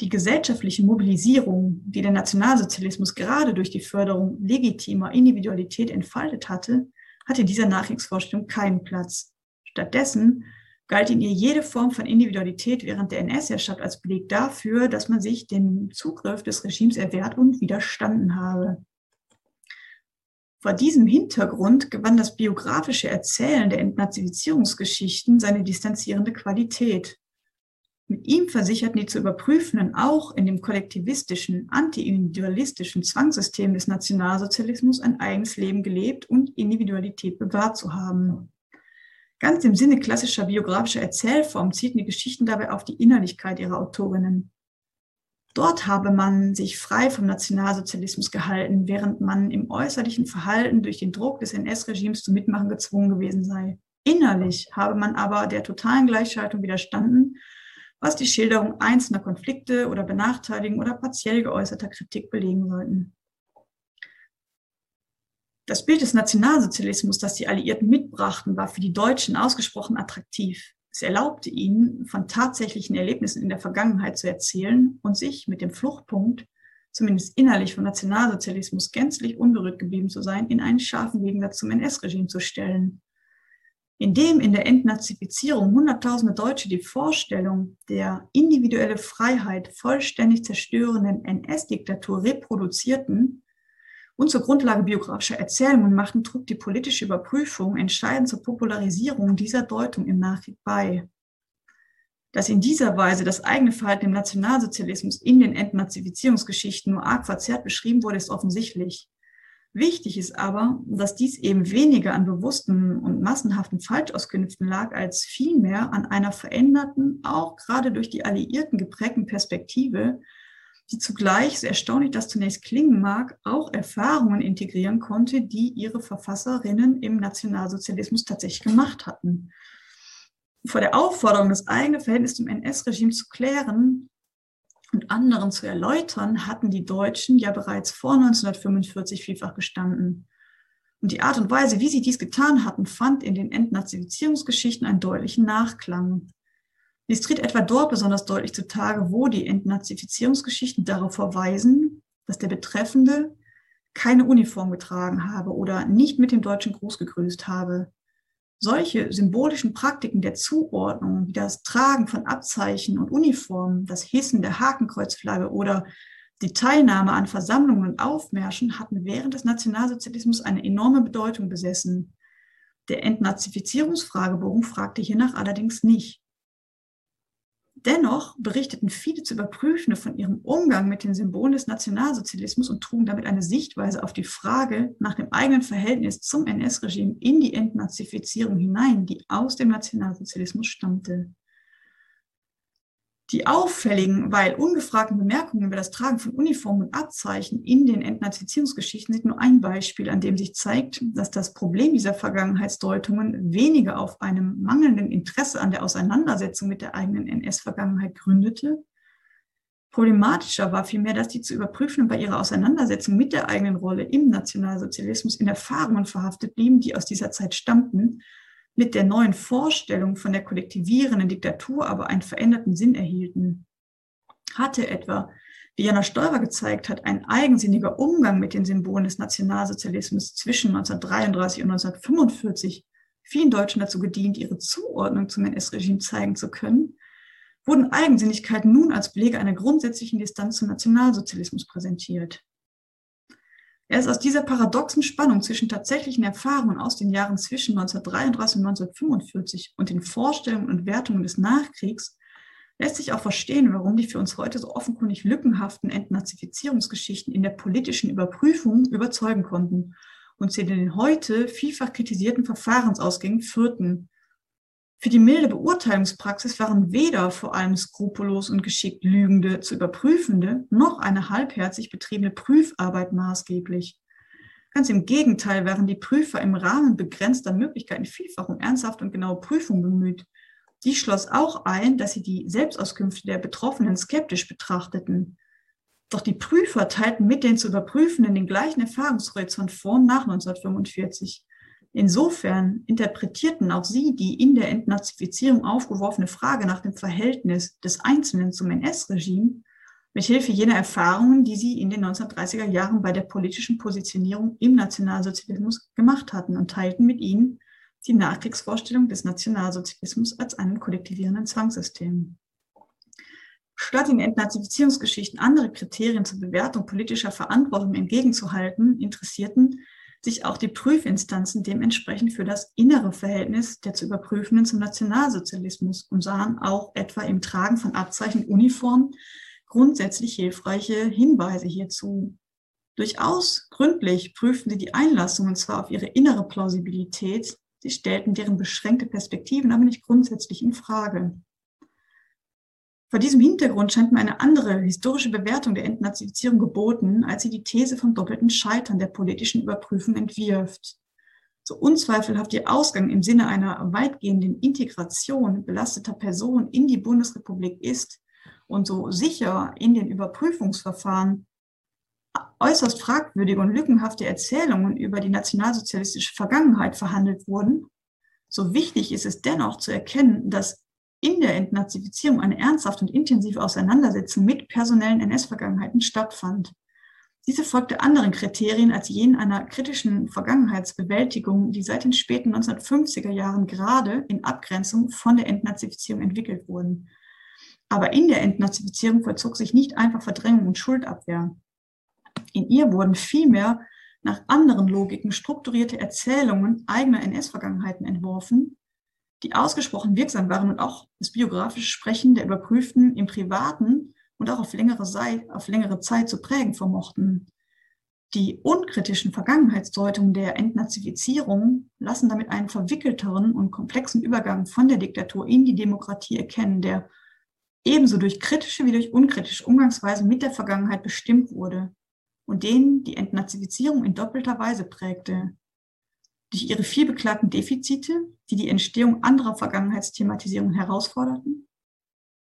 D: Die gesellschaftliche Mobilisierung, die der Nationalsozialismus gerade durch die Förderung legitimer Individualität entfaltet hatte, hatte dieser Nachkriegsvorstellung keinen Platz. Stattdessen galt in ihr jede Form von Individualität während der NS-Herrschaft als Beleg dafür, dass man sich dem Zugriff des Regimes erwehrt und widerstanden habe. Vor diesem Hintergrund gewann das biografische Erzählen der Entnazifizierungsgeschichten seine distanzierende Qualität. Mit ihm versicherten die zu überprüfenden auch in dem kollektivistischen, anti-individualistischen Zwangssystem des Nationalsozialismus ein eigenes Leben gelebt und Individualität bewahrt zu haben. Ganz im Sinne klassischer biografischer Erzählform zielten die Geschichten dabei auf die Innerlichkeit ihrer Autorinnen. Dort habe man sich frei vom Nationalsozialismus gehalten, während man im äußerlichen Verhalten durch den Druck des NS-Regimes zum Mitmachen gezwungen gewesen sei. Innerlich habe man aber der totalen Gleichschaltung widerstanden, was die Schilderung einzelner Konflikte oder Benachteiligung oder partiell geäußerter Kritik belegen sollten. Das Bild des Nationalsozialismus, das die Alliierten mitbrachten, war für die Deutschen ausgesprochen attraktiv. Es erlaubte ihnen, von tatsächlichen Erlebnissen in der Vergangenheit zu erzählen und sich mit dem Fluchtpunkt, zumindest innerlich vom Nationalsozialismus gänzlich unberührt geblieben zu sein, in einen scharfen Gegensatz zum NS-Regime zu stellen. Indem in der Entnazifizierung Hunderttausende Deutsche die Vorstellung der individuelle Freiheit vollständig zerstörenden NS-Diktatur reproduzierten, und zur Grundlage biografischer Erzählungen machten, trug die politische Überprüfung entscheidend zur Popularisierung dieser Deutung im Nachkrieg bei. Dass in dieser Weise das eigene Verhalten im Nationalsozialismus in den Entnazifizierungsgeschichten nur arg verzerrt beschrieben wurde, ist offensichtlich. Wichtig ist aber, dass dies eben weniger an bewussten und massenhaften Falschauskünften lag, als vielmehr an einer veränderten, auch gerade durch die Alliierten geprägten Perspektive, die zugleich, so erstaunlich das zunächst klingen mag, auch Erfahrungen integrieren konnte, die ihre Verfasserinnen im Nationalsozialismus tatsächlich gemacht hatten. Vor der Aufforderung, das eigene Verhältnis zum NS-Regime zu klären und anderen zu erläutern, hatten die Deutschen ja bereits vor 1945 vielfach gestanden. Und die Art und Weise, wie sie dies getan hatten, fand in den Entnazifizierungsgeschichten einen deutlichen Nachklang. Dies tritt etwa dort besonders deutlich zutage, wo die Entnazifizierungsgeschichten darauf verweisen, dass der Betreffende keine Uniform getragen habe oder nicht mit dem deutschen Gruß gegrüßt habe. Solche symbolischen Praktiken der Zuordnung, wie das Tragen von Abzeichen und Uniformen, das Hissen der Hakenkreuzflagge oder die Teilnahme an Versammlungen und Aufmärschen hatten während des Nationalsozialismus eine enorme Bedeutung besessen. Der Entnazifizierungsfragebogen fragte hiernach allerdings nicht. Dennoch berichteten viele zu Überprüfende von ihrem Umgang mit den Symbolen des Nationalsozialismus und trugen damit eine Sichtweise auf die Frage nach dem eigenen Verhältnis zum NS-Regime in die Entnazifizierung hinein, die aus dem Nationalsozialismus stammte. Die auffälligen, weil ungefragten Bemerkungen über das Tragen von Uniformen und Abzeichen in den Entnazifizierungsgeschichten sind nur ein Beispiel, an dem sich zeigt, dass das Problem dieser Vergangenheitsdeutungen weniger auf einem mangelnden Interesse an der Auseinandersetzung mit der eigenen NS-Vergangenheit gründete, Problematischer war vielmehr, dass die zu Überprüfenden bei ihrer Auseinandersetzung mit der eigenen Rolle im Nationalsozialismus in Erfahrungen verhaftet blieben, die aus dieser Zeit stammten, mit der neuen Vorstellung von der kollektivierenden Diktatur aber einen veränderten Sinn erhielten. Hatte etwa, wie Jana Steurer gezeigt hat, ein eigensinniger Umgang mit den Symbolen des Nationalsozialismus zwischen 1933 und 1945 vielen Deutschen dazu gedient, ihre Zuordnung zum NS-Regime zeigen zu können, wurden Eigensinnigkeiten nun als Belege einer grundsätzlichen Distanz zum Nationalsozialismus präsentiert. Erst aus dieser paradoxen Spannung zwischen tatsächlichen Erfahrungen aus den Jahren zwischen 1933 und 1945 und den Vorstellungen und Wertungen des Nachkriegs lässt sich auch verstehen, warum die für uns heute so offenkundig lückenhaften Entnazifizierungsgeschichten in der politischen Überprüfung überzeugen konnten und sie den heute vielfach kritisierten Verfahrensausgängen führten, für die milde Beurteilungspraxis waren weder vor allem skrupellos und geschickt Lügende zu Überprüfende noch eine halbherzig betriebene Prüfarbeit maßgeblich. Ganz im Gegenteil waren die Prüfer im Rahmen begrenzter Möglichkeiten vielfach um ernsthafte und genaue Prüfung bemüht. Dies schloss auch ein, dass sie die Selbstauskünfte der Betroffenen skeptisch betrachteten. Doch die Prüfer teilten mit den zu Überprüfenden den gleichen Erfahrungshorizont vor und nach 1945. Insofern interpretierten auch sie die in der Entnazifizierung aufgeworfene Frage nach dem Verhältnis des Einzelnen zum NS-Regime mithilfe jener Erfahrungen, die sie in den 1930er Jahren bei der politischen Positionierung im Nationalsozialismus gemacht hatten und teilten mit ihnen die Nachkriegsvorstellung des Nationalsozialismus als einen kollektivierenden Zwangssystem. Statt in Entnazifizierungsgeschichten andere Kriterien zur Bewertung politischer Verantwortung entgegenzuhalten, interessierten sich auch die Prüfinstanzen dementsprechend für das innere Verhältnis der zu Überprüfenden zum Nationalsozialismus und sahen auch etwa im Tragen von Abzeichen Uniform grundsätzlich hilfreiche Hinweise hierzu. Durchaus gründlich prüften sie die Einlassungen zwar auf ihre innere Plausibilität, sie stellten deren beschränkte Perspektiven aber nicht grundsätzlich in Frage. Vor diesem Hintergrund scheint mir eine andere historische Bewertung der Entnazifizierung geboten, als sie die These vom doppelten Scheitern der politischen Überprüfung entwirft. So unzweifelhaft ihr Ausgang im Sinne einer weitgehenden Integration belasteter Personen in die Bundesrepublik ist und so sicher in den Überprüfungsverfahren äußerst fragwürdige und lückenhafte Erzählungen über die nationalsozialistische Vergangenheit verhandelt wurden, so wichtig ist es dennoch zu erkennen, dass in der Entnazifizierung eine ernsthafte und intensive Auseinandersetzung mit personellen NS-Vergangenheiten stattfand. Diese folgte anderen Kriterien als jenen einer kritischen Vergangenheitsbewältigung, die seit den späten 1950er Jahren gerade in Abgrenzung von der Entnazifizierung entwickelt wurden. Aber in der Entnazifizierung vollzog sich nicht einfach Verdrängung und Schuldabwehr. In ihr wurden vielmehr nach anderen Logiken strukturierte Erzählungen eigener NS-Vergangenheiten entworfen, die ausgesprochen wirksam waren und auch das biografische Sprechen der Überprüften im Privaten und auch auf längere, Zeit, auf längere Zeit zu prägen vermochten. Die unkritischen Vergangenheitsdeutungen der Entnazifizierung lassen damit einen verwickelteren und komplexen Übergang von der Diktatur in die Demokratie erkennen, der ebenso durch kritische wie durch unkritische Umgangsweise mit der Vergangenheit bestimmt wurde und den die Entnazifizierung in doppelter Weise prägte durch ihre viel beklagten Defizite, die die Entstehung anderer Vergangenheitsthematisierungen herausforderten,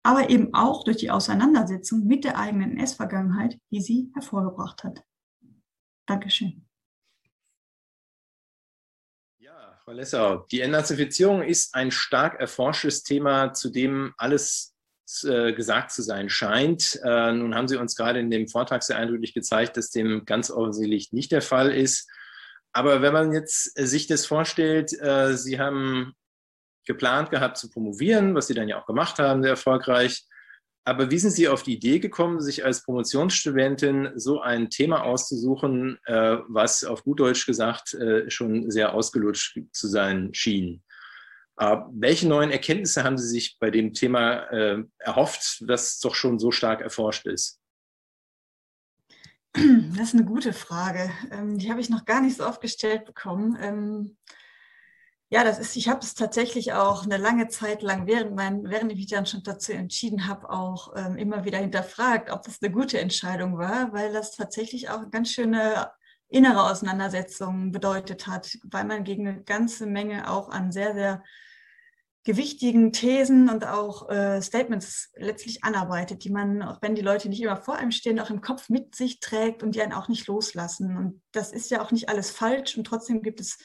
D: aber eben auch durch die Auseinandersetzung mit der eigenen NS-Vergangenheit, die sie hervorgebracht hat. Dankeschön.
B: Ja, Frau Lessau, die Entnazifizierung ist ein stark erforschtes Thema, zu dem alles äh, gesagt zu sein scheint. Äh, nun haben Sie uns gerade in dem Vortrag sehr eindrücklich gezeigt, dass dem ganz offensichtlich nicht der Fall ist. Aber wenn man jetzt äh, sich das vorstellt, äh, Sie haben geplant gehabt zu promovieren, was Sie dann ja auch gemacht haben, sehr erfolgreich. Aber wie sind Sie auf die Idee gekommen, sich als Promotionsstudentin so ein Thema auszusuchen, äh, was auf gut Deutsch gesagt schon sehr ausgelutscht zu sein schien? Welche neuen Erkenntnisse haben Sie sich bei dem Thema erhofft, das doch schon so stark erforscht ist?
D: Das ist eine gute Frage. Ähm, die habe ich noch gar nicht so oft gestellt bekommen. Ähm, ja, das ist, ich habe es tatsächlich auch eine lange Zeit lang, während, mein, während ich mich dann schon dazu entschieden habe, auch ähm, immer wieder hinterfragt, ob das eine gute Entscheidung war, weil das tatsächlich auch ganz schöne innere Auseinandersetzungen bedeutet hat, weil man gegen eine ganze Menge auch an sehr, sehr gewichtigen Thesen und auch äh, Statements letztlich anarbeitet, die man, auch wenn die Leute nicht immer vor einem stehen, auch im Kopf mit sich trägt und die einen auch nicht loslassen. Und das ist ja auch nicht alles falsch und trotzdem gibt es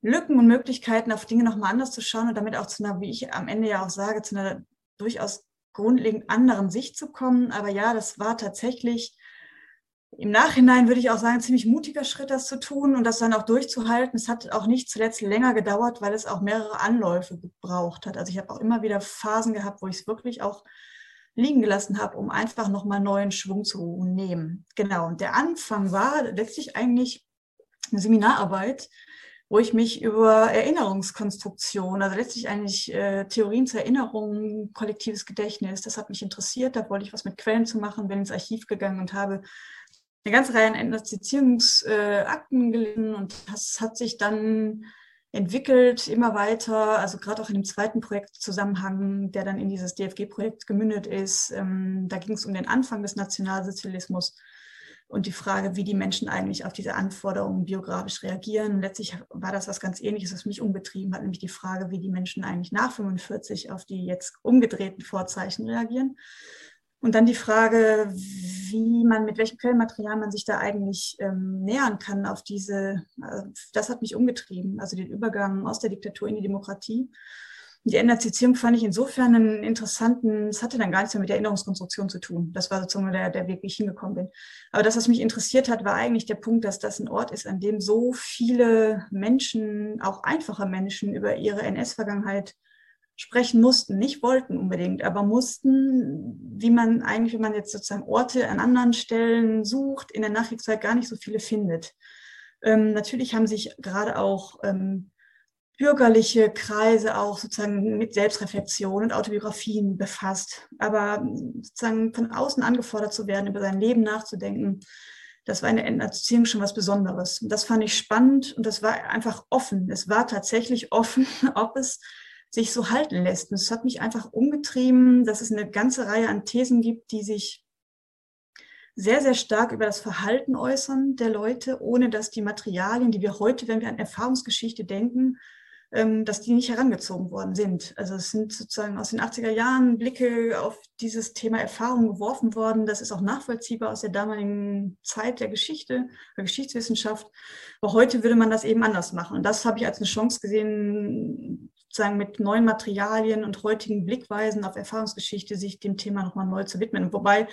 D: Lücken und Möglichkeiten, auf Dinge nochmal anders zu schauen und damit auch zu einer, wie ich am Ende ja auch sage, zu einer durchaus grundlegend anderen Sicht zu kommen. Aber ja, das war tatsächlich im Nachhinein würde ich auch sagen, ziemlich mutiger Schritt, das zu tun und das dann auch durchzuhalten. Es hat auch nicht zuletzt länger gedauert, weil es auch mehrere Anläufe gebraucht hat. Also ich habe auch immer wieder Phasen gehabt, wo ich es wirklich auch liegen gelassen habe, um einfach nochmal neuen Schwung zu nehmen. Genau. Und der Anfang war letztlich eigentlich eine Seminararbeit, wo ich mich über Erinnerungskonstruktion, also letztlich eigentlich äh, Theorien zur Erinnerung, kollektives Gedächtnis, das hat mich interessiert. Da wollte ich was mit Quellen zu machen, bin ins Archiv gegangen und habe eine ganze Reihe an Entnazifizierungsakten gelesen und das hat sich dann entwickelt, immer weiter, also gerade auch in dem zweiten Projektzusammenhang, der dann in dieses DFG-Projekt gemündet ist. Ähm, da ging es um den Anfang des Nationalsozialismus und die Frage, wie die Menschen eigentlich auf diese Anforderungen biografisch reagieren. Letztlich war das was ganz Ähnliches, was mich umgetrieben hat, nämlich die Frage, wie die Menschen eigentlich nach 45 auf die jetzt umgedrehten Vorzeichen reagieren. Und dann die Frage, wie man, mit welchem Quellenmaterial man sich da eigentlich ähm, nähern kann auf diese, äh, das hat mich umgetrieben, also den Übergang aus der Diktatur in die Demokratie. Die Entnazifizierung fand ich insofern einen interessanten, es hatte dann gar nichts mehr mit Erinnerungskonstruktion zu tun. Das war sozusagen der, der Weg, wie ich hingekommen bin. Aber das, was mich interessiert hat, war eigentlich der Punkt, dass das ein Ort ist, an dem so viele Menschen, auch einfache Menschen, über ihre NS-Vergangenheit sprechen mussten, nicht wollten unbedingt, aber mussten, wie man eigentlich, wenn man jetzt sozusagen Orte an anderen Stellen sucht, in der Nachkriegszeit gar nicht so viele findet. Ähm, natürlich haben sich gerade auch ähm, bürgerliche Kreise auch sozusagen mit Selbstreflexion und Autobiografien befasst. Aber sozusagen von außen angefordert zu werden, über sein Leben nachzudenken, das war in der Erziehung schon was Besonderes. Und das fand ich spannend und das war einfach offen. Es war tatsächlich offen, ob es sich so halten lässt. Und es hat mich einfach umgetrieben, dass es eine ganze Reihe an Thesen gibt, die sich sehr, sehr stark über das Verhalten äußern der Leute, ohne dass die Materialien, die wir heute, wenn wir an Erfahrungsgeschichte denken, ähm, dass die nicht herangezogen worden sind. Also es sind sozusagen aus den 80er Jahren Blicke auf dieses Thema Erfahrung geworfen worden. Das ist auch nachvollziehbar aus der damaligen Zeit der Geschichte, der Geschichtswissenschaft. Aber heute würde man das eben anders machen. Und das habe ich als eine Chance gesehen, sozusagen mit neuen Materialien und heutigen Blickweisen auf Erfahrungsgeschichte sich dem Thema nochmal neu zu widmen. Wobei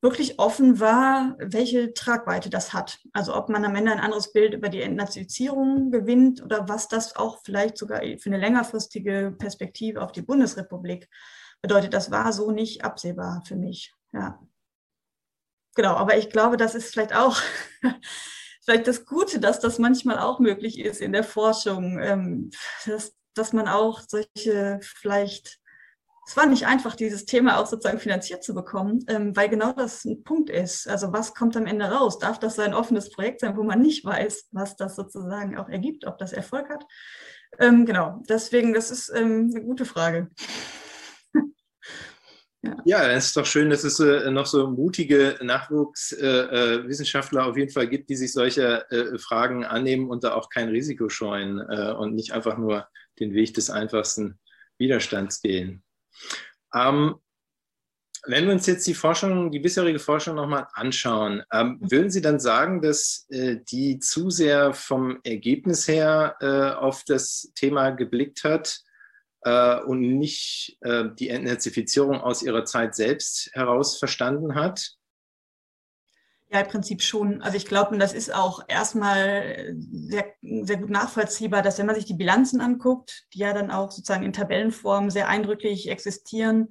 D: wirklich offen war, welche Tragweite das hat. Also ob man am Ende ein anderes Bild über die Entnazifizierung gewinnt oder was das auch vielleicht sogar für eine längerfristige Perspektive auf die Bundesrepublik bedeutet. Das war so nicht absehbar für mich. Ja. Genau, aber ich glaube, das ist vielleicht auch vielleicht das Gute, dass das manchmal auch möglich ist in der Forschung, ähm, dass, dass man auch solche vielleicht es war nicht einfach, dieses Thema auch sozusagen finanziert zu bekommen, ähm, weil genau das ein Punkt ist. Also was kommt am Ende raus? Darf das ein offenes Projekt sein, wo man nicht weiß, was das sozusagen auch ergibt, ob das Erfolg hat? Ähm, genau, deswegen, das ist ähm, eine gute Frage.
B: ja. ja, es ist doch schön, dass es äh, noch so mutige Nachwuchswissenschaftler äh, äh, auf jeden Fall gibt, die sich solcher äh, Fragen annehmen und da auch kein Risiko scheuen äh, und nicht einfach nur den Weg des einfachsten Widerstands gehen. Ähm, wenn wir uns jetzt die Forschung, die bisherige Forschung nochmal anschauen, ähm, würden Sie dann sagen, dass äh, die zu sehr vom Ergebnis her äh, auf das Thema geblickt hat äh, und nicht äh, die Entnazifizierung aus ihrer Zeit selbst heraus verstanden hat?
D: Ja, im Prinzip schon. Also ich glaube, das ist auch erstmal sehr, sehr gut nachvollziehbar, dass wenn man sich die Bilanzen anguckt, die ja dann auch sozusagen in Tabellenform sehr eindrücklich existieren,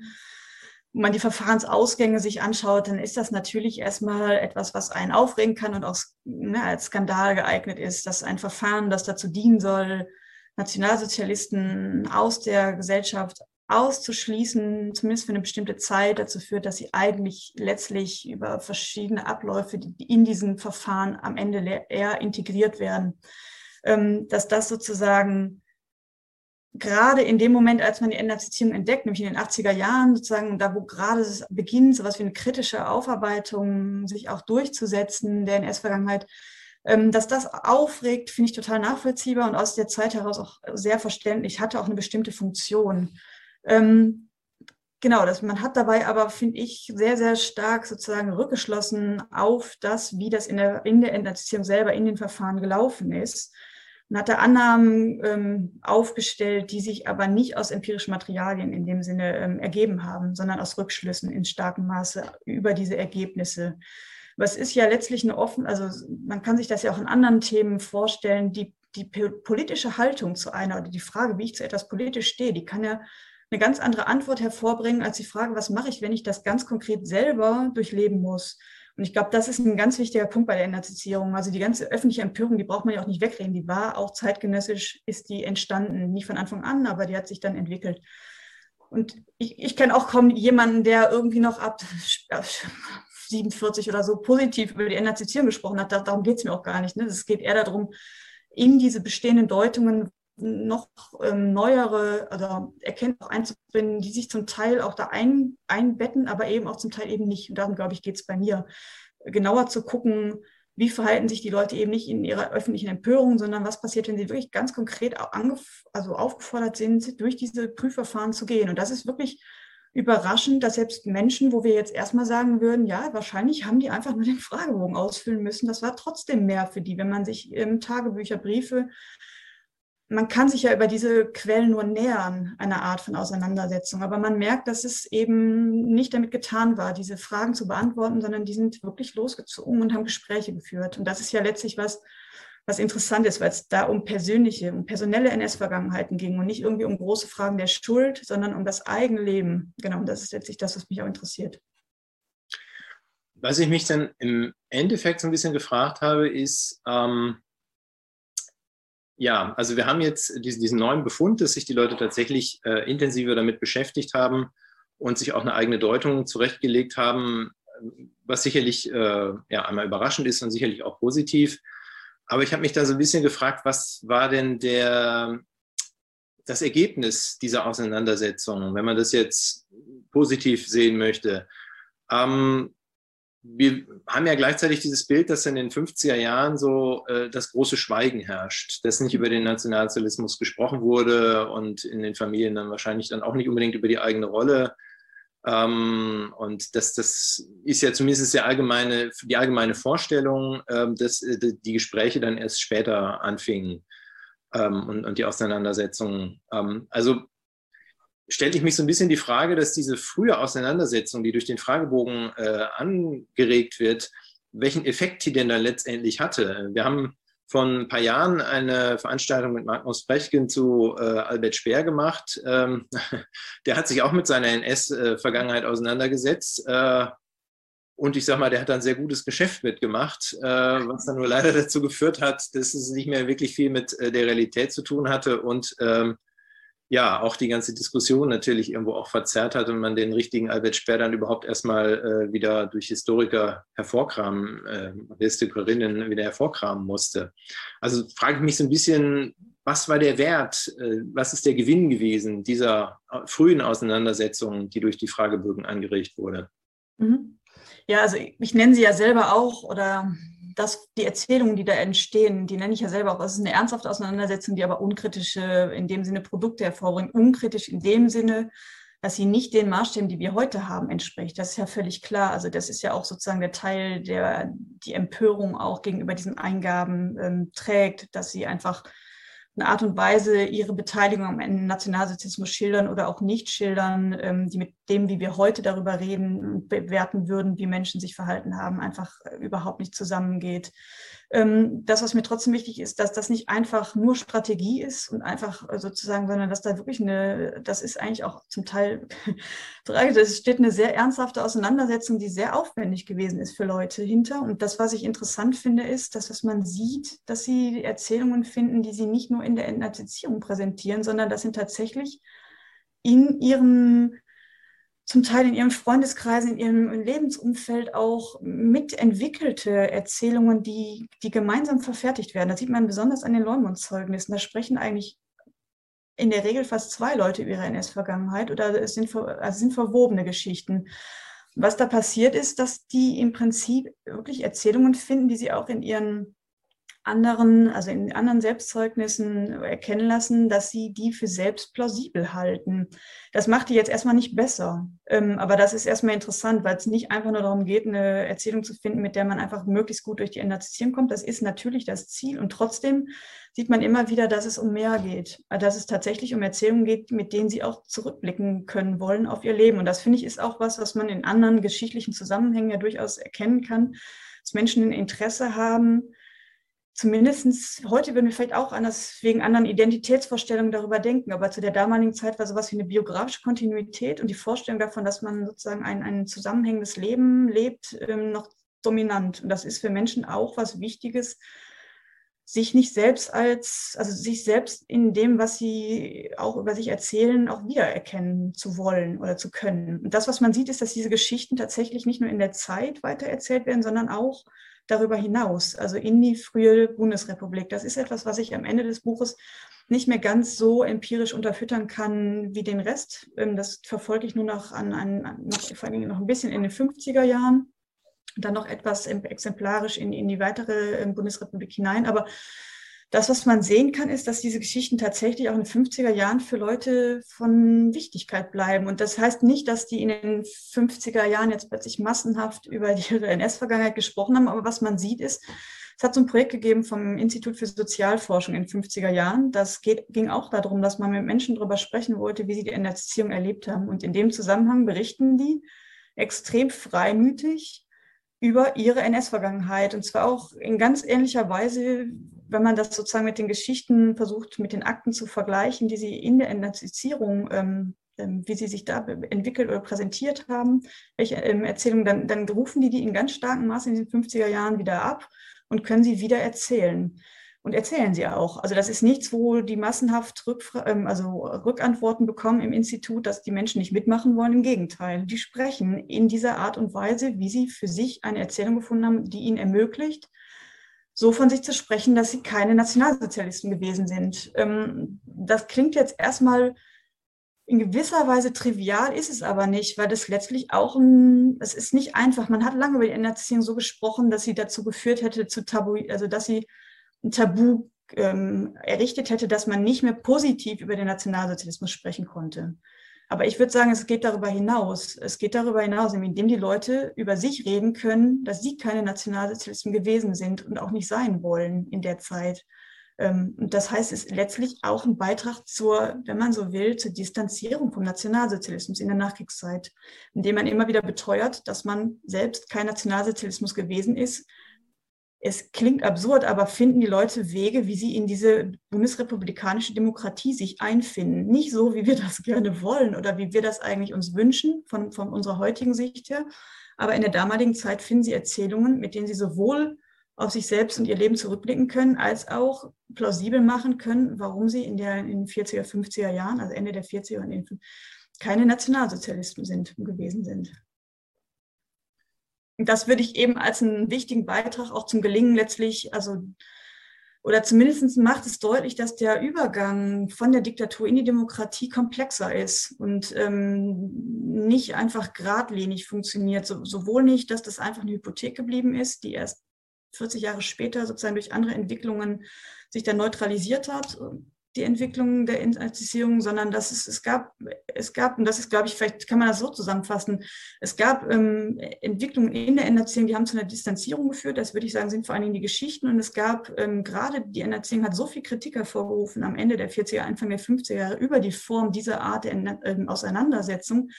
D: wenn man die Verfahrensausgänge sich anschaut, dann ist das natürlich erstmal etwas, was einen aufregen kann und auch ne, als Skandal geeignet ist, dass ein Verfahren, das dazu dienen soll, Nationalsozialisten aus der Gesellschaft auszuschließen, zumindest für eine bestimmte Zeit, dazu führt, dass sie eigentlich letztlich über verschiedene Abläufe, in diesem Verfahren am Ende eher integriert werden, ähm, dass das sozusagen gerade in dem Moment, als man die Entnazifizierung entdeckt, nämlich in den 80er Jahren, sozusagen, da wo gerade es beginnt, so etwas wie eine kritische Aufarbeitung sich auch durchzusetzen der NS-Vergangenheit, Ähm, dass das aufregt, finde ich total nachvollziehbar und aus der Zeit heraus auch sehr verständlich, hatte auch eine bestimmte Funktion. Ähm, genau, das, man hat dabei aber, finde ich, sehr, sehr stark sozusagen rückgeschlossen auf das, wie das in der, in der Entnazifizierung selber in den Verfahren gelaufen ist. Man hatte Annahmen ähm, aufgestellt, die sich aber nicht aus empirischen Materialien in dem Sinne ähm, ergeben haben, sondern aus Rückschlüssen in starkem Maße über diese Ergebnisse. Was ist ja letztlich eine offen, also man kann sich das ja auch in anderen Themen vorstellen, die, die politische Haltung zu einer oder die Frage, wie ich zu etwas politisch stehe, die kann ja eine ganz andere Antwort hervorbringen als die Frage, was mache ich, wenn ich das ganz konkret selber durchleben muss. Und ich glaube, das ist ein ganz wichtiger Punkt bei der Entnazifizierung. Also die ganze öffentliche Empörung, die braucht man ja auch nicht wegreden. Die war auch zeitgenössisch, ist die entstanden. Nicht von Anfang an, aber die hat sich dann entwickelt. Und ich, ich kenne auch kaum jemanden, der irgendwie noch ab 47 oder so positiv über die Entnazifizierung gesprochen hat. Darum geht es mir auch gar nicht. Ne? Es geht eher darum, in diese bestehenden Deutungen noch ähm, neuere oder Erkenntnisse einzubringen, die sich zum Teil auch da ein, einbetten, aber eben auch zum Teil eben nicht. Und darum, glaube ich, geht es bei mir. Genauer zu gucken, wie verhalten sich die Leute eben nicht in ihrer öffentlichen Empörung, sondern was passiert, wenn sie wirklich ganz konkret also aufgefordert sind, durch diese Prüfverfahren zu gehen. Und das ist wirklich überraschend, dass selbst Menschen, wo wir jetzt erstmal sagen würden, ja, wahrscheinlich haben die einfach nur den Fragebogen ausfüllen müssen. Das war trotzdem mehr für die, wenn man sich ähm, Tagebücher, Briefe man kann sich ja über diese Quellen nur nähern, einer Art von Auseinandersetzung. Aber man merkt, dass es eben nicht damit getan war, diese Fragen zu beantworten, sondern die sind wirklich losgezogen und haben Gespräche geführt. Und das ist ja letztlich was, was interessant ist, weil es da um persönliche, um personelle NS-Vergangenheiten ging und nicht irgendwie um große Fragen der Schuld, sondern um das eigene Leben. Genau, und das ist letztlich das, was mich auch interessiert.
B: Was ich mich dann im Endeffekt so ein bisschen gefragt habe, ist, ähm ja, also wir haben jetzt diesen, neuen Befund, dass sich die Leute tatsächlich äh, intensiver damit beschäftigt haben und sich auch eine eigene Deutung zurechtgelegt haben, was sicherlich äh, ja, einmal überraschend ist und sicherlich auch positiv. Aber ich habe mich da so ein bisschen gefragt, was war denn der, das Ergebnis dieser Auseinandersetzung, wenn man das jetzt positiv sehen möchte? Ähm, wir haben ja gleichzeitig dieses Bild, dass in den 50er Jahren so äh, das große Schweigen herrscht, dass nicht über den Nationalsozialismus gesprochen wurde und in den Familien dann wahrscheinlich dann auch nicht unbedingt über die eigene Rolle. Ähm, und das, das ist ja zumindest die allgemeine, die allgemeine Vorstellung, äh, dass äh, die Gespräche dann erst später anfingen ähm, und, und die Auseinandersetzungen. Ähm, also stellte ich mich so ein bisschen die Frage, dass diese frühe Auseinandersetzung, die durch den Fragebogen äh, angeregt wird, welchen Effekt die denn dann letztendlich hatte. Wir haben vor ein paar Jahren eine Veranstaltung mit Magnus Brechgen zu äh, Albert Speer gemacht. Ähm, der hat sich auch mit seiner NS-Vergangenheit auseinandergesetzt. Äh, und ich sage mal, der hat dann sehr gutes Geschäft mitgemacht, äh, was dann nur leider dazu geführt hat, dass es nicht mehr wirklich viel mit äh, der Realität zu tun hatte und ähm, ja, auch die ganze Diskussion natürlich irgendwo auch verzerrt hat und man den richtigen Albert Speer dann überhaupt erstmal äh, wieder durch Historiker hervorkramen, äh, Historikerinnen wieder hervorkramen musste. Also frage ich mich so ein bisschen, was war der Wert, äh, was ist der Gewinn gewesen dieser frühen Auseinandersetzung, die durch die Fragebögen angeregt wurde?
D: Mhm. Ja, also ich nenne sie ja selber auch oder das, die Erzählungen, die da entstehen, die nenne ich ja selber auch, es ist eine ernsthafte Auseinandersetzung, die aber unkritische, in dem Sinne Produkte hervorbringt. Unkritisch in dem Sinne, dass sie nicht den Maßstäben, die wir heute haben, entspricht. Das ist ja völlig klar. Also das ist ja auch sozusagen der Teil, der die Empörung auch gegenüber diesen Eingaben ähm, trägt, dass sie einfach eine Art und Weise ihre Beteiligung am Nationalsozialismus schildern oder auch nicht schildern, ähm, die mit dem, wie wir heute darüber reden und bewerten würden, wie Menschen sich verhalten haben, einfach äh, überhaupt nicht zusammengeht. Ähm, das, was mir trotzdem wichtig ist, dass das nicht einfach nur Strategie ist und einfach äh, sozusagen, sondern dass da wirklich eine, das ist eigentlich auch zum Teil es steht eine sehr ernsthafte Auseinandersetzung, die sehr aufwendig gewesen ist für Leute hinter. Und das, was ich interessant finde, ist, dass was man sieht, dass sie Erzählungen finden, die sie nicht nur in der Entnazifizierung präsentieren, sondern das sind tatsächlich in ihrem zum Teil in ihrem Freundeskreis, in ihrem Lebensumfeld auch mitentwickelte Erzählungen, die, die gemeinsam verfertigt werden. Das sieht man besonders an den Leumund-Zeugnissen. Da sprechen eigentlich in der Regel fast zwei Leute über ihre NS-Vergangenheit oder es sind, also es sind verwobene Geschichten. Was da passiert ist, dass die im Prinzip wirklich Erzählungen finden, die sie auch in ihren anderen, also in anderen Selbstzeugnissen erkennen lassen, dass sie die für selbst plausibel halten. Das macht die jetzt erstmal nicht besser. Ähm, aber das ist erstmal interessant, weil es nicht einfach nur darum geht, eine Erzählung zu finden, mit der man einfach möglichst gut durch die Entnazifizierung kommt. Das ist natürlich das Ziel. Und trotzdem sieht man immer wieder, dass es um mehr geht. Dass es tatsächlich um Erzählungen geht, mit denen sie auch zurückblicken können wollen auf ihr Leben. Und das finde ich ist auch was, was man in anderen geschichtlichen Zusammenhängen ja durchaus erkennen kann, dass Menschen ein Interesse haben, zumindest heute würden wir vielleicht auch anders wegen anderen Identitätsvorstellungen darüber denken, aber zu der damaligen Zeit war sowas wie eine biografische Kontinuität und die Vorstellung davon, dass man sozusagen ein, ein zusammenhängendes Leben lebt, ähm, noch dominant. Und das ist für Menschen auch was Wichtiges, sich nicht selbst als, also sich selbst in dem, was sie auch über sich erzählen, auch wiedererkennen zu wollen oder zu können. Und das, was man sieht, ist, dass diese Geschichten tatsächlich nicht nur in der Zeit weitererzählt werden, sondern auch darüber hinaus, also in die frühe Bundesrepublik. Das ist etwas, was ich am Ende des Buches nicht mehr ganz so empirisch unterfüttern kann wie den Rest. Ähm, das verfolge ich nur noch an, an noch, vor allem noch ein bisschen in den 50er Jahren, dann noch etwas exemplarisch in, in die weitere ähm, Bundesrepublik hinein. Aber das, was man sehen kann, ist, dass diese Geschichten tatsächlich auch in den 50er Jahren für Leute von Wichtigkeit bleiben. Und das heißt nicht, dass die in den 50er Jahren jetzt plötzlich massenhaft über die NS-Vergangenheit gesprochen haben, aber was man sieht ist, es hat so ein Projekt gegeben vom Institut für Sozialforschung in den 50er Jahren. Das geht, ging auch darum, dass man mit Menschen darüber sprechen wollte, wie sie die Erziehung erlebt haben. Und in dem Zusammenhang berichten die extrem freimütig über ihre NS-Vergangenheit. Und zwar auch in ganz ähnlicher Weise, wenn man das sozusagen mit den Geschichten versucht, mit den Akten zu vergleichen, die sie in der Entnazifizierung, ähm, ähm, wie sie sich da entwickelt oder präsentiert haben, welche ähm, Erzählungen, dann, dann rufen die die in ganz starkem Maße in den 50er Jahren wieder ab und können sie wieder erzählen. Und erzählen sie auch. Also das ist nichts, wo die massenhaft Rückfra ähm, also Rückantworten bekommen im Institut, dass die Menschen nicht mitmachen wollen. Im Gegenteil, die sprechen in dieser Art und Weise, wie sie für sich eine Erzählung gefunden haben, die ihnen ermöglicht, so von sich zu sprechen, dass sie keine Nationalsozialisten gewesen sind. Ähm, das klingt jetzt erstmal in gewisser Weise trivial, ist es aber nicht, weil das letztlich auch ein, es ist nicht einfach. Man hat lange über die Erziehung so gesprochen, dass sie dazu geführt hätte, zu Tabu, also dass sie ein Tabu ähm, errichtet hätte, dass man nicht mehr positiv über den Nationalsozialismus sprechen konnte. Aber ich würde sagen, es geht darüber hinaus. Es geht darüber hinaus, indem die Leute über sich reden können, dass sie keine Nationalsozialisten gewesen sind und auch nicht sein wollen in der Zeit. Ähm, und das heißt, es ist letztlich auch ein Beitrag zur, wenn man so will, zur Distanzierung vom Nationalsozialismus in der Nachkriegszeit, indem man immer wieder beteuert, dass man selbst kein Nationalsozialismus gewesen ist es klingt absurd, aber finden die Leute Wege, wie sie in diese bundesrepublikanische Demokratie sich einfinden. Nicht so, wie wir das gerne wollen oder wie wir das eigentlich uns wünschen von, von unserer heutigen Sicht her. Aber in der damaligen Zeit finden sie Erzählungen, mit denen sie sowohl auf sich selbst und ihr Leben zurückblicken können, als auch plausibel machen können, warum sie in, der, in den 40er, 50er Jahren, also Ende der 40er und keine Nationalsozialisten sind, gewesen sind das würde ich eben als einen wichtigen Beitrag auch zum Gelingen letztlich, also oder zumindest macht es deutlich, dass der Übergang von der Diktatur in die Demokratie komplexer ist und ähm, nicht einfach geradlinig funktioniert. So, sowohl nicht, dass das einfach eine Hypothek geblieben ist, die erst 40 Jahre später sozusagen durch andere Entwicklungen sich dann neutralisiert hat, die Entwicklung der Internationalisierung, sondern dass es, es gab, es gab, und das ist, glaube ich, vielleicht kann man das so zusammenfassen, es gab ähm, Entwicklungen in der Enderziehung, die haben zu einer Distanzierung geführt, das würde ich sagen, sind vor allen Dingen die Geschichten. Und es gab ähm, gerade die Enderziehung hat so viel Kritik hervorgerufen am Ende der 40er, Anfang der 50er Jahre über die Form dieser Art der ähm, Auseinandersetzung,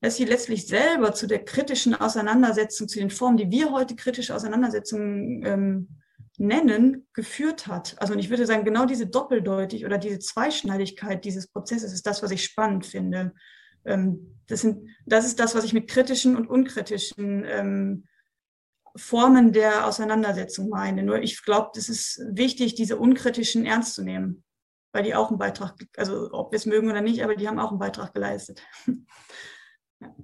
D: dass sie letztlich selber zu der kritischen Auseinandersetzung, zu den Formen, die wir heute kritische Auseinandersetzungen ähm, Nennen geführt hat. Also und ich würde sagen, genau diese Doppeldeutig oder diese Zweischneidigkeit dieses Prozesses ist das, was ich spannend finde. Ähm, das, sind, das ist das, was ich mit kritischen und unkritischen ähm, Formen der Auseinandersetzung meine. Nur ich glaube, es ist wichtig, diese unkritischen ernst zu nehmen, weil die auch einen Beitrag, also ob wir es mögen oder nicht, aber die haben auch einen Beitrag geleistet.
B: ja.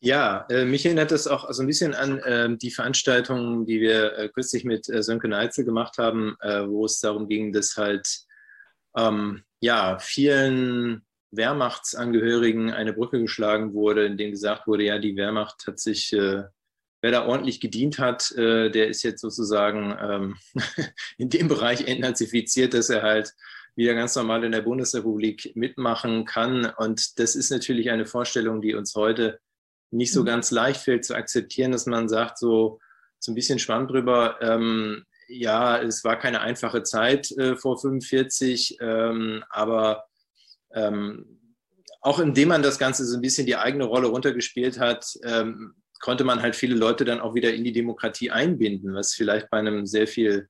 B: Ja, äh, mich erinnert das auch so ein bisschen an äh, die Veranstaltung, die wir äh, kürzlich mit äh, Sönke Neitzel gemacht haben, äh, wo es darum ging, dass halt ähm, ja, vielen Wehrmachtsangehörigen eine Brücke geschlagen wurde, in dem gesagt wurde, ja, die Wehrmacht hat sich äh, wer da ordentlich gedient hat, äh, der ist jetzt sozusagen ähm, in dem Bereich entnazifiziert, dass er halt wieder ganz normal in der Bundesrepublik mitmachen kann. Und das ist natürlich eine Vorstellung, die uns heute nicht so mhm. ganz leicht fällt zu akzeptieren, dass man sagt, so, so ein bisschen Schwamm drüber, ähm, ja, es war keine einfache Zeit äh, vor 45, ähm, aber ähm, auch indem man das Ganze so ein bisschen die eigene Rolle runtergespielt hat, ähm, konnte man halt viele Leute dann auch wieder in die Demokratie einbinden, was vielleicht bei einem sehr viel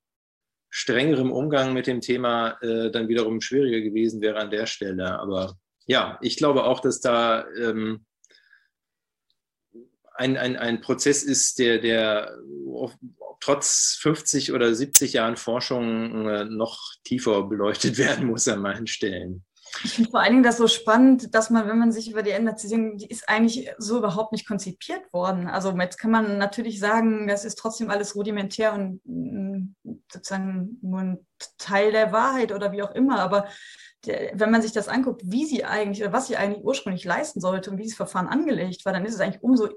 B: strengerem Umgang mit dem Thema äh, dann wiederum schwieriger gewesen wäre an der Stelle. Aber ja, ich glaube auch, dass da ähm, ein, ein, ein Prozess ist, der, der trotz 50 oder 70 Jahren Forschung äh, noch tiefer beleuchtet werden muss an manchen Stellen.
D: Ich finde vor allen Dingen das so spannend, dass man, wenn man sich über die Enderzählung, die ist eigentlich so überhaupt nicht konzipiert worden. Also jetzt kann man natürlich sagen, das ist trotzdem alles rudimentär und mm, sozusagen nur ein Teil der Wahrheit oder wie auch immer. Aber der, wenn man sich das anguckt, wie sie eigentlich oder was sie eigentlich ursprünglich leisten sollte und wie dieses Verfahren angelegt war, dann ist es eigentlich umso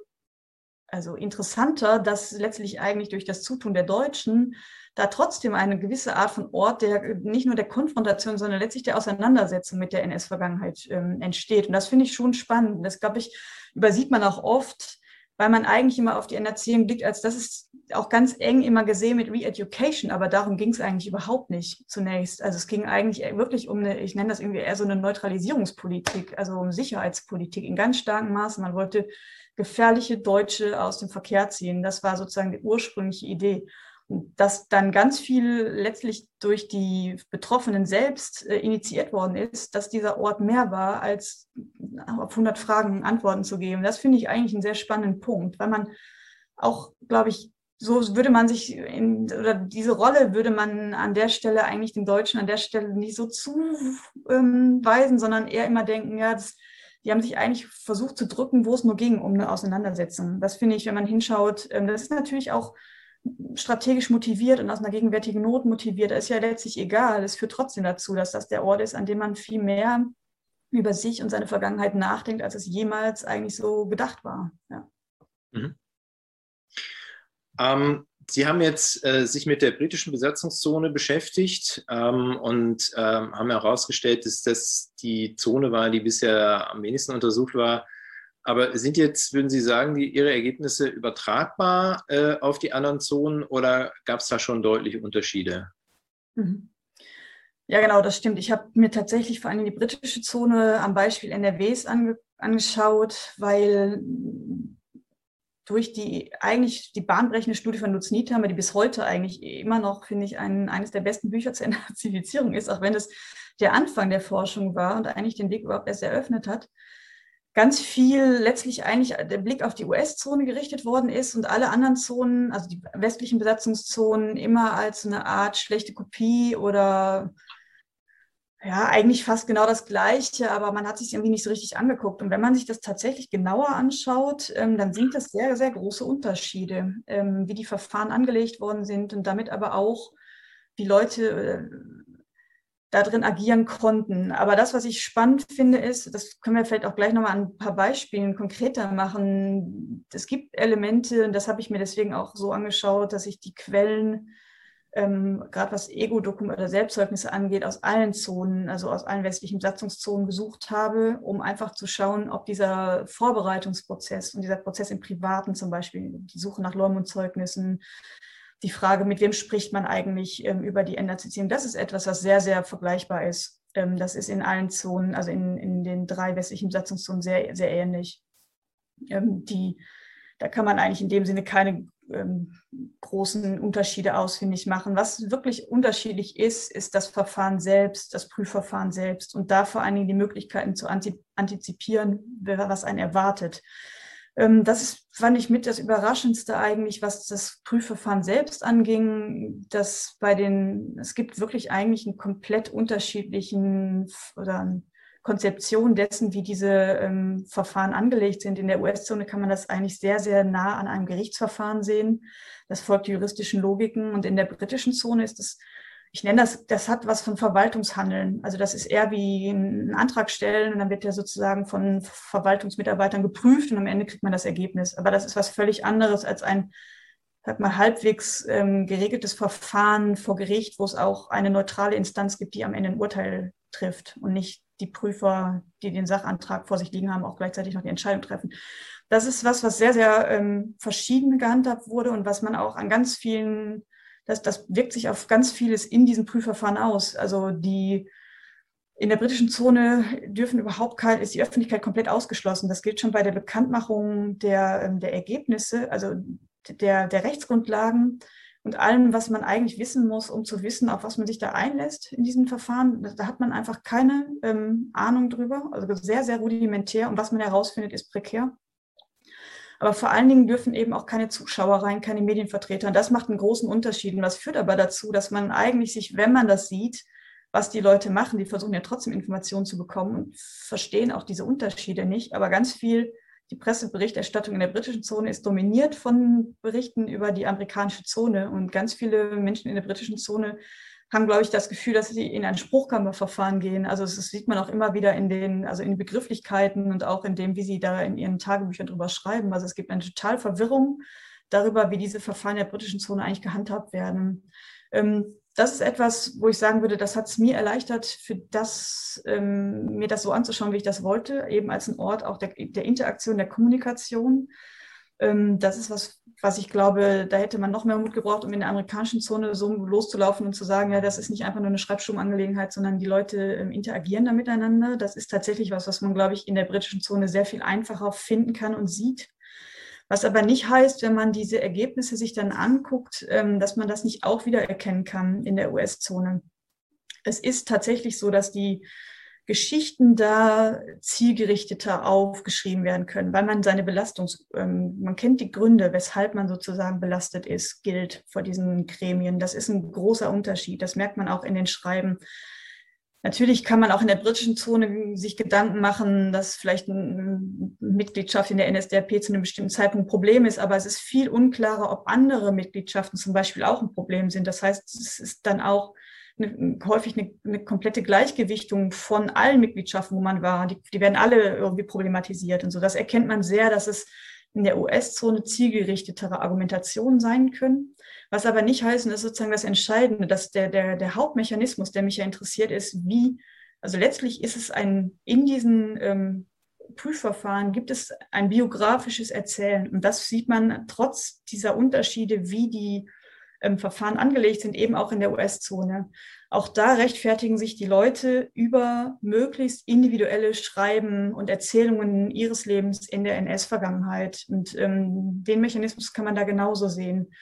D: also interessanter, dass letztlich eigentlich durch das Zutun der Deutschen da trotzdem eine gewisse Art von Ort, der nicht nur der Konfrontation, sondern letztlich der Auseinandersetzung mit der NS-Vergangenheit ähm, entsteht. Und das finde ich schon spannend. Das, glaube ich, übersieht man auch oft, weil man eigentlich immer auf die Erziehung blickt, als das ist auch ganz eng immer gesehen mit Re-Education, aber darum ging es eigentlich überhaupt nicht zunächst. Also es ging eigentlich wirklich um eine, ich nenne das irgendwie eher so eine Neutralisierungspolitik, also um Sicherheitspolitik in ganz starkem Maße. Man wollte gefährliche Deutsche aus dem Verkehr ziehen. Das war sozusagen die ursprüngliche Idee dass dann ganz viel letztlich durch die Betroffenen selbst äh, initiiert worden ist, dass dieser Ort mehr war, als auf 100 Fragen Antworten zu geben. Das finde ich eigentlich einen sehr spannenden Punkt, weil man auch, glaube ich, so würde man sich in, oder diese Rolle würde man an der Stelle eigentlich den Deutschen an der Stelle nicht so zuweisen, ähm, sondern eher immer denken, ja, das, die haben sich eigentlich versucht zu drücken, wo es nur ging, um eine Auseinandersetzung. Das finde ich, wenn man hinschaut, ähm, das ist natürlich auch strategisch motiviert und aus einer gegenwärtigen Not motiviert, ist ja letztlich egal. Es führt trotzdem dazu, dass das der Ort ist, an dem man viel mehr über sich und seine Vergangenheit nachdenkt, als es jemals eigentlich so gedacht war. Ja. Mhm.
B: Ähm, Sie haben jetzt äh, sich mit der britischen Besatzungszone beschäftigt ähm, und ähm, haben herausgestellt, dass das die Zone war, die bisher am wenigsten untersucht war, aber sind jetzt, würden Sie sagen, die, Ihre Ergebnisse übertragbar äh, auf die anderen Zonen oder gab es da schon deutliche Unterschiede?
D: Mhm. Ja, genau, das stimmt. Ich habe mir tatsächlich vor allem die britische Zone am Beispiel NRWs ange angeschaut, weil durch die eigentlich die bahnbrechende Studie von Lutz Niethammer, die bis heute eigentlich immer noch, finde ich, ein, eines der besten Bücher zur Entnazifizierung ist, auch wenn es der Anfang der Forschung war und eigentlich den Weg überhaupt erst eröffnet hat, ganz viel letztlich eigentlich der Blick auf die US-Zone gerichtet worden ist und alle anderen Zonen, also die westlichen Besatzungszonen, immer als eine Art schlechte Kopie oder ja, eigentlich fast genau das Gleiche, aber man hat sich irgendwie nicht so richtig angeguckt. Und wenn man sich das tatsächlich genauer anschaut, ähm, dann sind das sehr, sehr große Unterschiede, ähm, wie die Verfahren angelegt worden sind und damit aber auch, wie Leute äh, da drin agieren konnten. Aber das, was ich spannend finde, ist, das können wir vielleicht auch gleich nochmal an ein paar Beispielen konkreter machen. Es gibt Elemente, und das habe ich mir deswegen auch so angeschaut, dass ich die Quellen, ähm, gerade was Ego-Dokumente oder Selbstzeugnisse angeht, aus allen Zonen, also aus allen westlichen Satzungszonen gesucht habe, um einfach zu schauen, ob dieser Vorbereitungsprozess und dieser Prozess im Privaten zum Beispiel, die Suche nach Leumundzeugnissen, die Frage, mit wem spricht man eigentlich ähm, über die Enderzitierung, das ist etwas, was sehr, sehr vergleichbar ist. Ähm, das ist in allen Zonen, also in, in den drei westlichen Besatzungszonen sehr, sehr ähnlich. Ähm, die, da kann man eigentlich in dem Sinne keine ähm, großen Unterschiede ausfindig machen. Was wirklich unterschiedlich ist, ist das Verfahren selbst, das Prüfverfahren selbst und da vor allen Dingen die Möglichkeiten zu antizipieren, was einen erwartet. Ähm, das ist, fand ich mit das Überraschendste eigentlich, was das Prüfverfahren selbst anging, dass bei den, es gibt wirklich eigentlich einen komplett unterschiedlichen oder Konzeption dessen, wie diese ähm, Verfahren angelegt sind. In der US-Zone kann man das eigentlich sehr, sehr nah an einem Gerichtsverfahren sehen. Das folgt juristischen Logiken. Und in der britischen Zone ist es ich nenne das, das hat was von Verwaltungshandeln. Also das ist eher wie ein Antrag stellen und dann wird der sozusagen von Verwaltungsmitarbeitern geprüft und am Ende kriegt man das Ergebnis. Aber das ist was völlig anderes als ein, sag mal, halbwegs ähm, geregeltes Verfahren vor Gericht, wo es auch eine neutrale Instanz gibt, die am Ende ein Urteil trifft und nicht die Prüfer, die den Sachantrag vor sich liegen haben, auch gleichzeitig noch die Entscheidung treffen. Das ist was, was sehr, sehr ähm, verschieden gehandhabt wurde und was man auch an ganz vielen das, das wirkt sich auf ganz vieles in diesem Prüfverfahren aus. Also die in der britischen Zone dürfen überhaupt kein, ist die Öffentlichkeit komplett ausgeschlossen. Das gilt schon bei der Bekanntmachung der, ähm, der Ergebnisse, also der, der Rechtsgrundlagen und allem, was man eigentlich wissen muss, um zu wissen, auf was man sich da einlässt in diesem Verfahren. Da hat man einfach keine ähm, Ahnung drüber, also sehr, sehr rudimentär. Und was man herausfindet, ist prekär. Aber vor allen Dingen dürfen eben auch keine Zuschauer rein, keine Medienvertreter. Und das macht einen großen Unterschied. Und das führt aber dazu, dass man eigentlich sich, wenn man das sieht, was die Leute machen, die versuchen ja trotzdem Informationen zu bekommen und verstehen auch diese Unterschiede nicht. Aber ganz viel, die Presseberichterstattung in der britischen Zone ist dominiert von Berichten über die amerikanische Zone. Und ganz viele Menschen in der britischen Zone haben, glaube ich, das Gefühl, dass sie in ein Spruchkammerverfahren gehen. Also das sieht man auch immer wieder in den, also in Begrifflichkeiten und auch in dem, wie sie da in ihren Tagebüchern drüber schreiben. Also es gibt eine total Verwirrung darüber, wie diese Verfahren der britischen Zone eigentlich gehandhabt werden. Ähm, das ist etwas, wo ich sagen würde, das hat es mir erleichtert, für das, ähm, mir das so anzuschauen, wie ich das wollte, eben als ein Ort auch der, der Interaktion, der Kommunikation. Ähm, das ist was, was ich glaube, da hätte man noch mehr Mut gebraucht, um in der amerikanischen Zone so loszulaufen und zu sagen, ja, das ist nicht einfach nur eine Schreibsturmangelegenheit, sondern die Leute ähm, interagieren da miteinander. Das ist tatsächlich was, was man, glaube ich, in der britischen Zone sehr viel einfacher finden kann und sieht. Was aber nicht heißt, wenn man diese Ergebnisse sich dann anguckt, ähm, dass man das nicht auch wieder erkennen kann in der US-Zone. Es ist tatsächlich so, dass die Geschichten da zielgerichteter aufgeschrieben werden können, weil man seine Belastungs, ähm, man kennt die Gründe, weshalb man sozusagen belastet ist, gilt vor diesen Gremien. Das ist ein großer Unterschied. Das merkt man auch in den Schreiben. Natürlich kann man auch in der britischen Zone sich Gedanken machen, dass vielleicht eine Mitgliedschaft in der NSDAP zu einem bestimmten Zeitpunkt ein Problem ist, aber es ist viel unklarer, ob andere Mitgliedschaften zum Beispiel auch ein Problem sind. Das heißt, es ist dann auch eine, häufig eine, eine, komplette Gleichgewichtung von allen Mitgliedschaften, wo man war. Die, die werden alle irgendwie problematisiert und so. Das erkennt man sehr, dass es in der US-Zone zielgerichtetere Argumentationen sein können. Was aber nicht das ist sozusagen das Entscheidende, dass der, der, der Hauptmechanismus, der mich ja interessiert, ist, wie, also letztlich ist es ein, in diesen ähm, Prüfverfahren gibt es ein biografisches Erzählen. Und das sieht man trotz dieser Unterschiede, wie die ähm, Verfahren angelegt sind, eben auch in der US-Zone. Auch da rechtfertigen sich die Leute über möglichst individuelle Schreiben und Erzählungen ihres Lebens in der NS-Vergangenheit. Und ähm, den Mechanismus kann man da genauso sehen.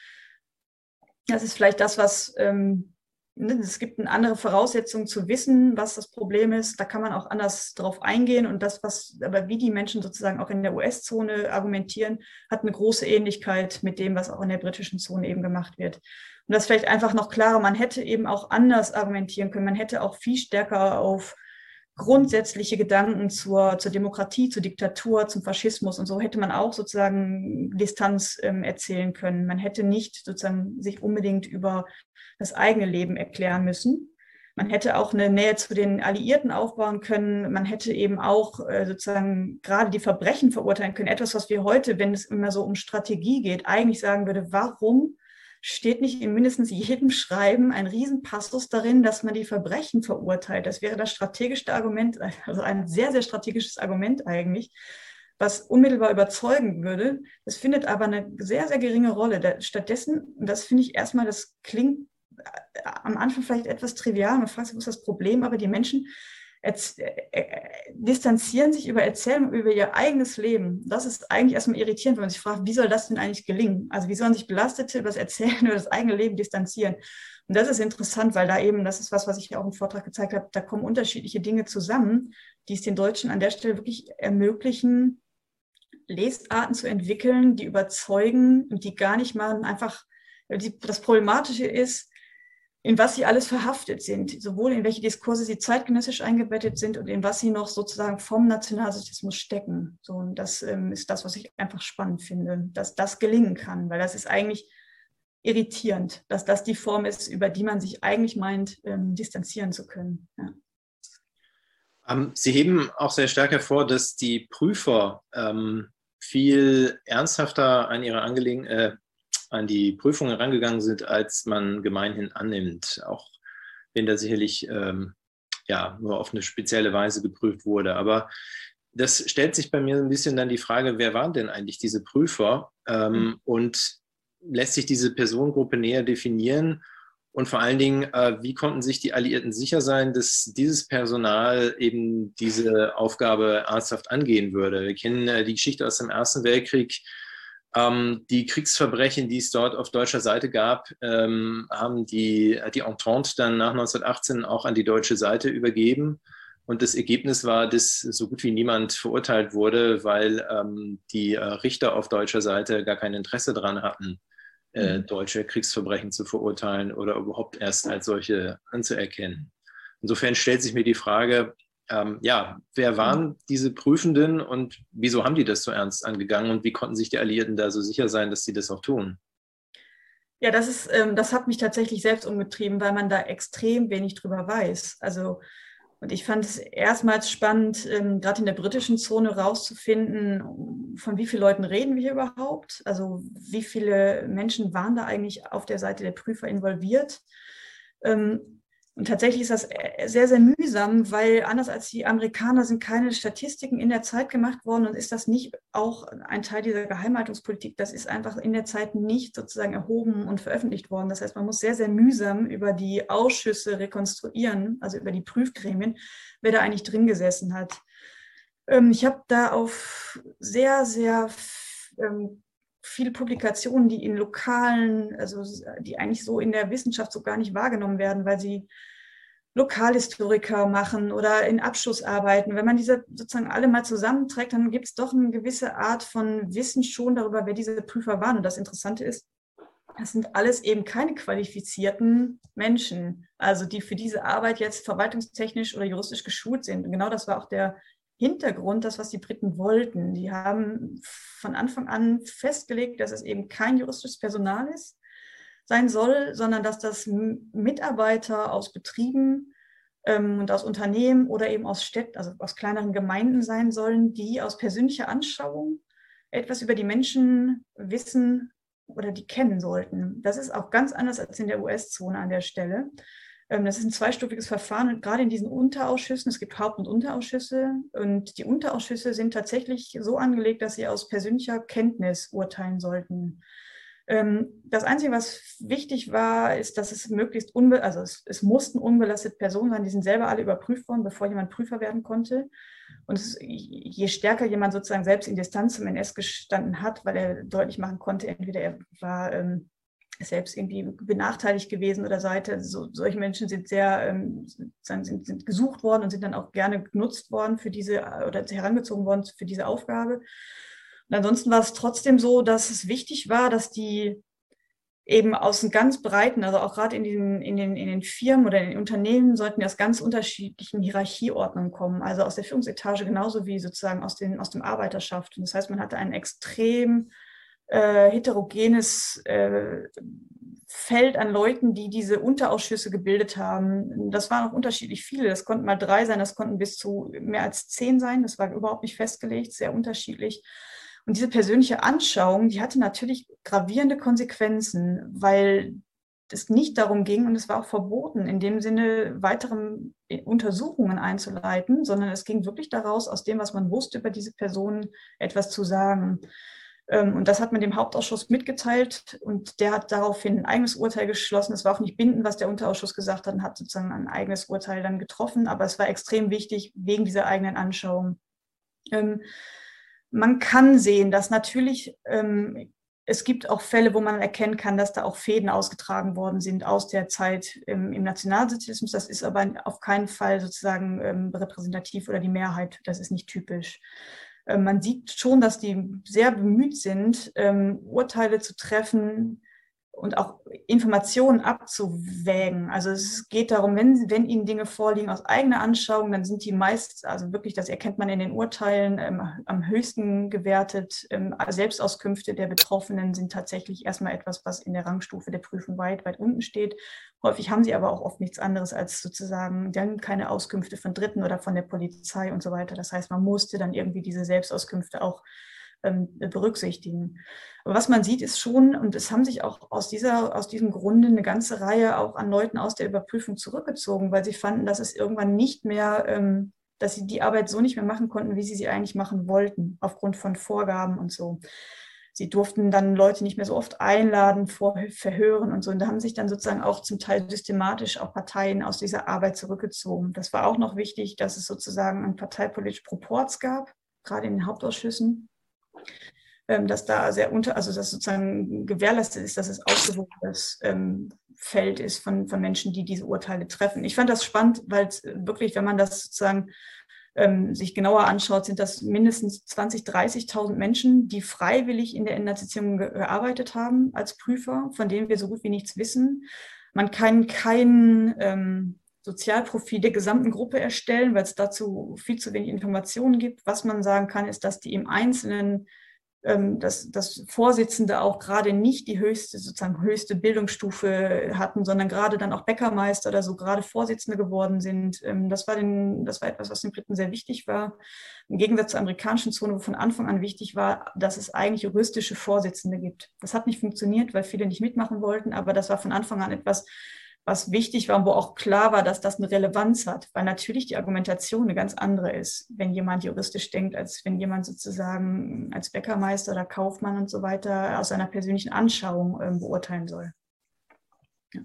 D: Das ist vielleicht das, was ähm, Ne, es gibt eine andere Voraussetzung zu wissen, was das Problem ist. Da kann man auch anders drauf eingehen. Und das, was, aber wie die Menschen sozusagen auch in der US-Zone argumentieren, hat eine große Ähnlichkeit mit dem, was auch in der britischen Zone eben gemacht wird. Und das vielleicht einfach noch klarer. Man hätte eben auch anders argumentieren können. Man hätte auch viel stärker auf grundsätzliche Gedanken zur, zur Demokratie, zur Diktatur, zum Faschismus und so hätte man auch sozusagen Distanz ähm, erzählen können. Man hätte nicht sozusagen sich unbedingt über das eigene Leben erklären müssen. Man hätte auch eine Nähe zu den Alliierten aufbauen können. Man hätte eben auch äh, sozusagen gerade die Verbrechen verurteilen können. Etwas, was wir heute, wenn es immer so um Strategie geht, eigentlich sagen würde, warum steht nicht in mindestens jedem Schreiben ein Riesenpassus darin, dass man die Verbrechen verurteilt. Das wäre das strategischste Argument, also ein sehr, sehr strategisches Argument eigentlich, was unmittelbar überzeugen würde. Das findet aber eine sehr, sehr geringe Rolle. Stattdessen, und das finde ich erstmal, das klingt äh, am Anfang vielleicht etwas trivial, man fragt sich, wo ist das Problem, aber die Menschen distanzieren sich über Erzählungen über ihr eigenes Leben. Das ist eigentlich erstmal irritierend, wenn man sich fragt, wie soll das denn eigentlich gelingen? Also wie sollen sich Belastete über das Erzählen über das eigene Leben distanzieren? Und das ist interessant, weil da eben, das ist was, was ich auch im Vortrag gezeigt habe, da kommen unterschiedliche Dinge zusammen, die es den Deutschen an der Stelle wirklich ermöglichen, Lesarten zu entwickeln, die überzeugen und die gar nicht mal einfach, das Problematische ist, in was sie alles verhaftet sind, sowohl in welche Diskurse sie zeitgenössisch eingebettet sind und in was sie noch sozusagen vom Nationalsozialismus stecken. So, und das ähm, ist das, was ich einfach spannend finde, dass das gelingen kann, weil das ist eigentlich irritierend, dass das die Form ist, über die man sich eigentlich meint, ähm, distanzieren zu können. Ja.
B: Ähm, Sie heben auch sehr stark hervor, dass die Prüfer ähm, viel ernsthafter an ihre Angelegen äh, an die Prüfung herangegangen sind, als man gemeinhin annimmt. Auch wenn da sicherlich ähm, ja, nur auf eine spezielle Weise geprüft wurde. Aber das stellt sich bei mir ein bisschen dann die Frage, wer waren denn eigentlich diese Prüfer? Ähm, mhm. Und lässt sich diese Personengruppe näher definieren? Und vor allen Dingen, äh, wie konnten sich die Alliierten sicher sein, dass dieses Personal eben diese Aufgabe ernsthaft angehen würde? Wir kennen äh, die Geschichte aus dem Ersten Weltkrieg. Ähm, die Kriegsverbrechen, die es dort auf deutscher Seite gab, ähm, haben die, die Entente dann nach 1918 auch an die deutsche Seite übergeben. Und das Ergebnis war, dass so gut wie niemand verurteilt wurde, weil ähm, die äh, Richter auf deutscher Seite gar kein Interesse daran hatten, äh, mhm. deutsche Kriegsverbrechen zu verurteilen oder überhaupt erst als solche anzuerkennen. Insofern stellt sich mir die Frage, ähm, ja, wer waren diese Prüfenden und wieso haben die das so ernst angegangen und wie konnten sich die Alliierten da so sicher sein, dass sie das auch tun?
D: Ja, das ist, ähm, das hat mich tatsächlich selbst umgetrieben, weil man da extrem wenig drüber weiß. Also und ich fand es erstmals spannend, ähm, gerade in der britischen Zone rauszufinden, von wie vielen Leuten reden wir hier überhaupt? Also wie viele Menschen waren da eigentlich auf der Seite der Prüfer involviert? Ähm, und tatsächlich ist das äh, sehr, sehr mühsam, weil anders als die Amerikaner sind keine Statistiken in der Zeit gemacht worden und ist das nicht auch ein Teil dieser Geheimhaltungspolitik. Das ist einfach in der Zeit nicht sozusagen erhoben und veröffentlicht worden. Das heißt, man muss sehr, sehr mühsam über die Ausschüsse rekonstruieren, also über die Prüfgremien, wer da eigentlich drin gesessen hat. Ähm, ich habe da auf sehr, sehr ähm, viele Publikationen, die in lokalen, also die eigentlich so in der Wissenschaft so gar nicht wahrgenommen werden, weil sie Lokalhistoriker machen oder in Abschlussarbeiten. Wenn man diese sozusagen alle mal zusammenträgt, dann gibt es doch eine gewisse Art von Wissen schon darüber, wer diese Prüfer waren. Und das Interessante ist, das sind alles eben keine qualifizierten Menschen, also die für diese Arbeit jetzt verwaltungstechnisch oder juristisch geschult sind. Und genau das war auch der Hintergrund, das, was die Briten wollten. Die haben von Anfang an festgelegt, dass es eben kein juristisches Personal ist, sein soll, sondern dass das Mitarbeiter aus Betrieben ähm, und aus Unternehmen oder eben aus Städten, also aus kleineren Gemeinden sein sollen, die aus persönlicher Anschauung etwas über die Menschen wissen oder die kennen sollten. Das ist auch ganz anders als in der US-Zone an der Stelle. Ähm, das ist ein zweistufiges Verfahren und gerade in diesen Unterausschüssen, es gibt Haupt- und Unterausschüsse und die Unterausschüsse sind tatsächlich so angelegt, dass sie aus persönlicher Kenntnis urteilen sollten. Ähm, das Einzige, was wichtig war, ist, dass es möglichst, unbe also es, es, mussten unbelastete Personen sein, die sind selber alle überprüft worden, bevor jemand Prüfer werden konnte. Und es, je stärker jemand sozusagen selbst in Distanz zum NS gestanden hat, weil er deutlich machen konnte, entweder er war ähm, selbst irgendwie benachteiligt gewesen oder Seite. So, solche Menschen sind sehr ähm, sind, sind, gesucht worden und sind dann auch gerne genutzt worden für diese oder herangezogen worden für diese Aufgabe. Und ansonsten war es trotzdem so, dass es wichtig war, dass die eben aus einem ganz breiten, also auch gerade in den, in, den, in den Firmen oder in den Unternehmen sollten die aus ganz unterschiedlichen Hierarchieordnungen kommen, also aus der Führungsetage genauso wie sozusagen aus, den, aus dem Arbeiterschaft. Und das heißt, man hatte einen extrem äh, heterogenes äh, Feld an Leuten, die diese Unterausschüsse gebildet haben. Das waren auch unterschiedlich viele. Das konnten mal drei sein, das konnten bis zu mehr als zehn sein. Das war überhaupt nicht festgelegt, sehr unterschiedlich. Und diese persönliche Anschauung, die hatte natürlich gravierende Konsequenzen, weil es nicht darum ging und es war auch verboten, in dem Sinne weitere Untersuchungen einzuleiten, sondern es ging wirklich daraus, aus dem, was man wusste über diese Person, etwas zu sagen. Ähm, und das hat man dem Hauptausschuss mitgeteilt und der hat daraufhin ein eigenes Urteil geschlossen. Es war auch nicht bindend, was der Unterausschuss gesagt hat und hat sozusagen ein eigenes Urteil dann getroffen, aber es war extrem wichtig wegen dieser eigenen Anschauung. Ähm, man kann sehen, dass natürlich ähm, es gibt auch Fälle, wo man erkennen kann, dass da auch Fäden ausgetragen worden sind aus der Zeit im, Nationalsozialismus. Das ist aber auf keinen Fall sozusagen repräsentativ oder die Mehrheit. Das ist nicht typisch. Äh, man sieht schon, dass die sehr bemüht sind, ähm, Urteile zu treffen, und auch Informationen abzuwägen. Also es geht darum, wenn, wenn Ihnen Dinge vorliegen aus eigener Anschauung, dann sind die meist, also wirklich, das erkennt man in den Urteilen, ähm, am höchsten gewertet. Ähm, Selbstauskünfte der Betroffenen sind tatsächlich erstmal etwas, was in der Rangstufe der Prüfung weit, weit unten steht. Häufig haben sie aber auch oft nichts anderes als sozusagen dann keine Auskünfte von Dritten oder von der Polizei und so weiter. Das heißt, man musste dann irgendwie diese Selbstauskünfte auch berücksichtigen. Aber was man sieht, ist schon, und es haben sich auch aus, dieser, aus diesem Grunde eine ganze Reihe auch an Leuten aus der Überprüfung zurückgezogen, weil sie fanden, dass es irgendwann nicht mehr, ähm, dass sie die Arbeit so nicht mehr machen konnten, wie sie sie eigentlich machen wollten, aufgrund von Vorgaben und so. Sie durften dann Leute nicht mehr so oft einladen, vor, verhören und so. Und da haben sich dann sozusagen auch zum Teil systematisch auch Parteien aus dieser Arbeit zurückgezogen. Das war auch noch wichtig, dass es sozusagen ein parteipolitisches Proports gab, gerade in den Hauptausschüssen. Ähm, dass da sehr unter, also dass sozusagen gewährleistet ist, dass es ausgewogenes ähm, Feld ist von, von Menschen, die diese Urteile treffen. Ich fand das spannend, weil es wirklich, wenn man das sozusagen ähm, sich genauer anschaut, sind das mindestens 20, 30.000 Menschen, die freiwillig in der ge gearbeitet haben als Prüfer, von denen wir so gut wie nichts wissen. Man kann kein ähm, Sozialprofil der gesamten Gruppe erstellen, weil es dazu viel zu wenig Informationen gibt. Was man sagen kann, ist, dass die im Einzelnen ähm, dass das Vorsitzende auch gerade nicht die höchste, sozusagen höchste Bildungsstufe hatten, sondern gerade dann auch Bäckermeister oder so gerade Vorsitzende geworden sind. Ähm, das war, den, das war etwas, was den Briten sehr wichtig war. Im Gegensatz zur amerikanischen Zone, wo von Anfang an wichtig war, dass es eigentlich juristische Vorsitzende gibt. Das hat nicht funktioniert, weil viele nicht mitmachen wollten, aber das war von Anfang an etwas, was wichtig war und wo auch klar war, dass das eine Relevanz hat, weil natürlich die Argumentation eine ganz andere ist, wenn jemand juristisch denkt, als wenn jemand sozusagen als Bäckermeister oder Kaufmann und so weiter aus seiner persönlichen Anschauung äh, beurteilen soll.
B: Ja.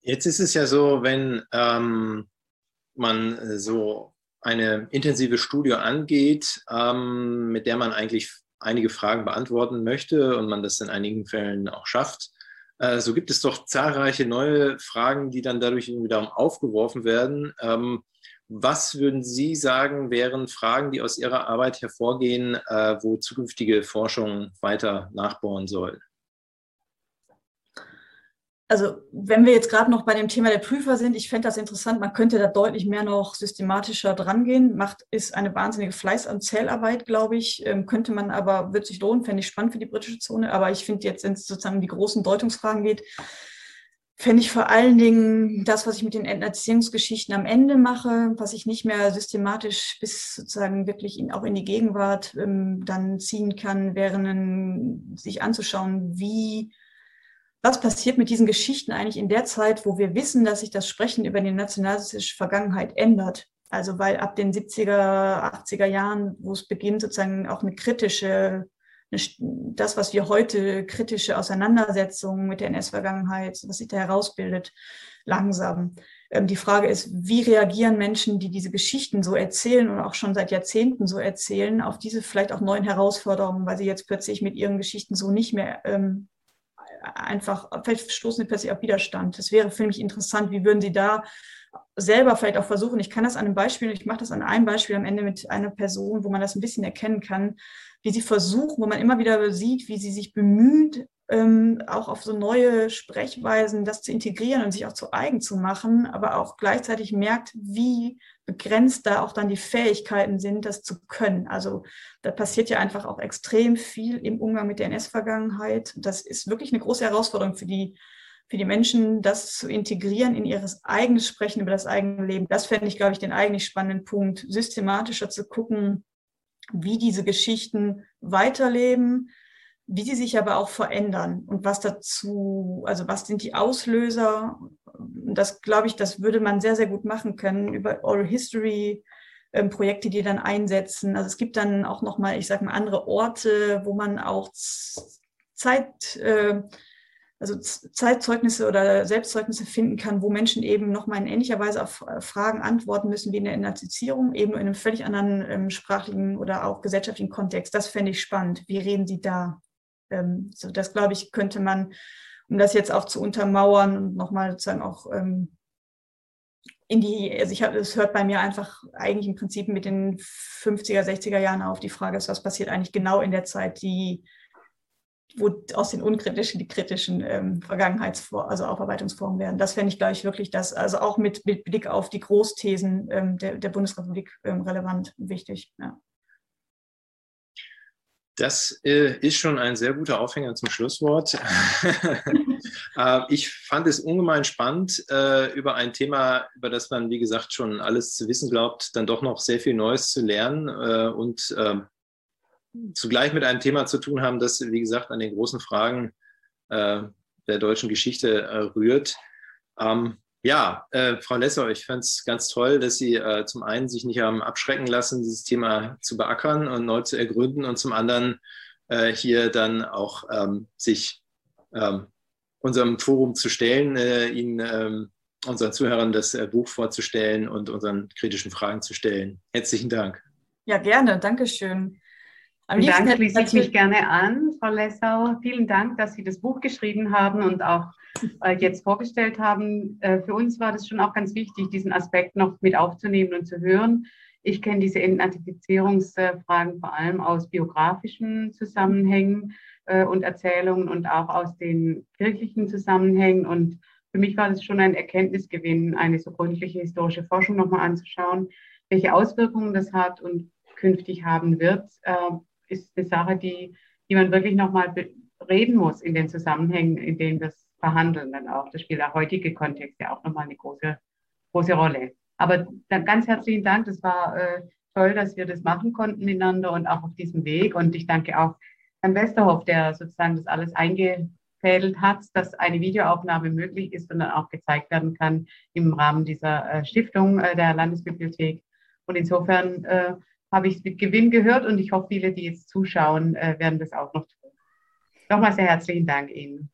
B: Jetzt ist es ja so, wenn ähm, man äh, so eine intensive Studie angeht, ähm, mit der man eigentlich einige Fragen beantworten möchte und man das in einigen Fällen auch schafft, äh, so gibt es doch zahlreiche neue Fragen, die dann dadurch wiederum aufgeworfen werden. Ähm, was würden Sie sagen, wären Fragen, die aus Ihrer Arbeit hervorgehen, äh, wo zukünftige Forschung weiter nachbohren soll?
D: Also wenn wir jetzt gerade noch bei dem Thema der Prüfer sind, ich fände das interessant, man könnte da deutlich mehr noch systematischer dran gehen. Macht ist eine wahnsinnige Fleiß- und Zählarbeit, glaube ich. Ähm, könnte man aber, wird sich lohnen, fände ich spannend für die britische Zone. Aber ich finde jetzt, wenn es sozusagen um die großen Deutungsfragen geht, fände ich vor allen Dingen das, was ich mit den Entnazisierungsgeschichten am Ende mache, was ich nicht mehr systematisch bis sozusagen wirklich in, auch in die Gegenwart ähm, dann ziehen kann, wären sich anzuschauen, wie was passiert mit diesen Geschichten eigentlich in der Zeit, wo wir wissen, dass sich das Sprechen über die nationalistische Vergangenheit ändert? Also weil ab den 70er, 80er Jahren, wo es beginnt, sozusagen auch eine kritische, das, was wir heute kritische Auseinandersetzungen mit der NS-Vergangenheit, was sich da herausbildet, langsam. Ähm, die Frage ist, wie reagieren Menschen, die diese Geschichten so erzählen und auch schon seit Jahrzehnten so erzählen, auf diese vielleicht auch neuen Herausforderungen, weil sie jetzt plötzlich mit ihren Geschichten so nicht mehr ähm, einfach, vielleicht stoßen sie plötzlich auf Widerstand. Das wäre für mich interessant, wie würden Sie da selber vielleicht auch versuchen, ich kann das an einem Beispiel, ich mache das an einem Beispiel am Ende mit einer Person, wo man das ein bisschen erkennen kann, wie sie versuchen, wo man immer wieder sieht, wie sie sich bemüht, ähm, auch auf so neue Sprechweisen das zu integrieren und sich auch zu eigen zu machen, aber auch gleichzeitig merkt, wie begrenzt da auch dann die Fähigkeiten sind, das zu können. Also da passiert ja einfach auch extrem viel im Umgang mit der NS-Vergangenheit. Das ist wirklich eine große Herausforderung für die, für die Menschen, das zu integrieren in ihres eigenes Sprechen über das eigene Leben. Das fände ich, glaube ich, den eigentlich spannenden Punkt, systematischer zu gucken, wie diese Geschichten weiterleben, wie sie sich aber auch verändern und was dazu, also was sind die Auslöser. Das glaube ich, das würde man sehr, sehr gut machen können über Oral History. Ähm, Projekte, die dann einsetzen. Also es gibt dann auch nochmal, ich sage mal, andere Orte, wo man auch Zeit, äh, also Zeitzeugnisse oder Selbstzeugnisse finden kann, wo Menschen eben nochmal in ähnlicher Weise auf äh, Fragen antworten müssen wie in der Entnazifizierung, eben in einem völlig anderen ähm, sprachlichen oder auch gesellschaftlichen Kontext. Das fände ich spannend. Wie reden Sie da? Ähm, so das glaube ich, könnte man, um das jetzt auch zu untermauern und nochmal sozusagen auch ähm, in die, also ich habe, es hört bei mir einfach eigentlich im Prinzip mit den 50er, 60er Jahren auf. Die Frage ist, was passiert eigentlich genau in der Zeit, die wo aus den unkritischen die kritischen ähm, Vergangenheitsformen, also Aufarbeitungsformen werden. Das fände ich, glaube ich, wirklich das, also auch mit, mit Blick auf die Großthesen ähm, der, der Bundesrepublik ähm, relevant und wichtig. Ja.
B: Das äh, ist schon ein sehr guter Aufhänger zum Schlusswort. äh, ich fand es ungemein spannend, äh, über ein Thema, über das man, wie gesagt, schon alles zu wissen glaubt, dann doch noch sehr viel Neues zu lernen äh, und ähm, zugleich mit einem Thema zu tun haben, das, wie gesagt, an den großen Fragen äh, der deutschen Geschichte rührt. Ähm, ja, äh, Frau Lesser, ich fand es ganz toll, dass Sie äh, zum einen sich nicht haben abschrecken lassen, dieses Thema zu beackern und neu zu ergründen und zum anderen äh, hier dann auch ähm, sich ähm, unserem Forum zu stellen, äh, Ihnen ähm, unseren Zuhörern das Buch vorzustellen und unseren kritischen Fragen zu stellen. Herzlichen Dank.
D: Ja, gerne. Dankeschön.
C: Am Dank schließe ich mich gerne an, Frau Lessau. Vielen Dank, dass Sie das Buch geschrieben haben und auch äh, jetzt vorgestellt haben. Äh, für uns war das schon auch ganz wichtig, diesen Aspekt noch mit aufzunehmen und zu hören. Ich kenne diese Entnazifizierungsfragen vor allem aus biografischen Zusammenhängen äh, und Erzählungen und auch aus den kirchlichen Zusammenhängen. Und für mich war das schon ein Erkenntnisgewinn, eine so gründliche historische Forschung nochmal anzuschauen, welche Auswirkungen das hat und künftig haben wird ist eine Sache, die, die man wirklich nochmal reden muss in den Zusammenhängen, in denen es verhandeln dann auch. Das spielt der heutige Kontext ja auch nochmal eine große, große Rolle. Aber dann ganz herzlichen Dank. Das war äh, toll, dass wir das machen konnten miteinander und auch auf diesem Weg. Und ich danke auch Herrn Westerhoff, der sozusagen das alles eingefädelt hat, dass eine Videoaufnahme möglich ist und dann auch gezeigt werden kann im Rahmen dieser äh, Stiftung äh, der Landesbibliothek. Und insofern äh, habe ich es mit Gewinn gehört und ich hoffe, viele, die jetzt zuschauen, äh, werden das auch noch tun. Nochmal sehr herzlichen Dank Ihnen.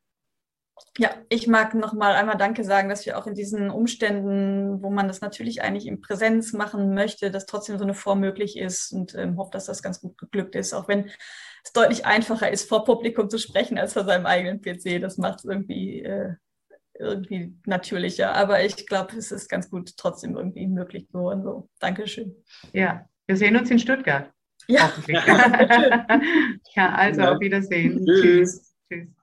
D: Ja, ich mag noch mal einmal Danke sagen, dass wir auch in diesen Umständen, wo man das natürlich eigentlich in Präsenz machen möchte, dass trotzdem so eine Form möglich ist und ähm, hoffe, dass das ganz gut geglückt ist, auch wenn es deutlich einfacher ist, vor Publikum zu sprechen als vor seinem eigenen PC. Das macht es irgendwie, äh, irgendwie natürlicher. Aber ich glaube, es ist ganz gut trotzdem irgendwie möglich geworden. So, Dankeschön.
C: Ja, wir sehen uns in Stuttgart.
D: Ja.
C: ja, also auf Wiedersehen. Tschüss. Tschüss.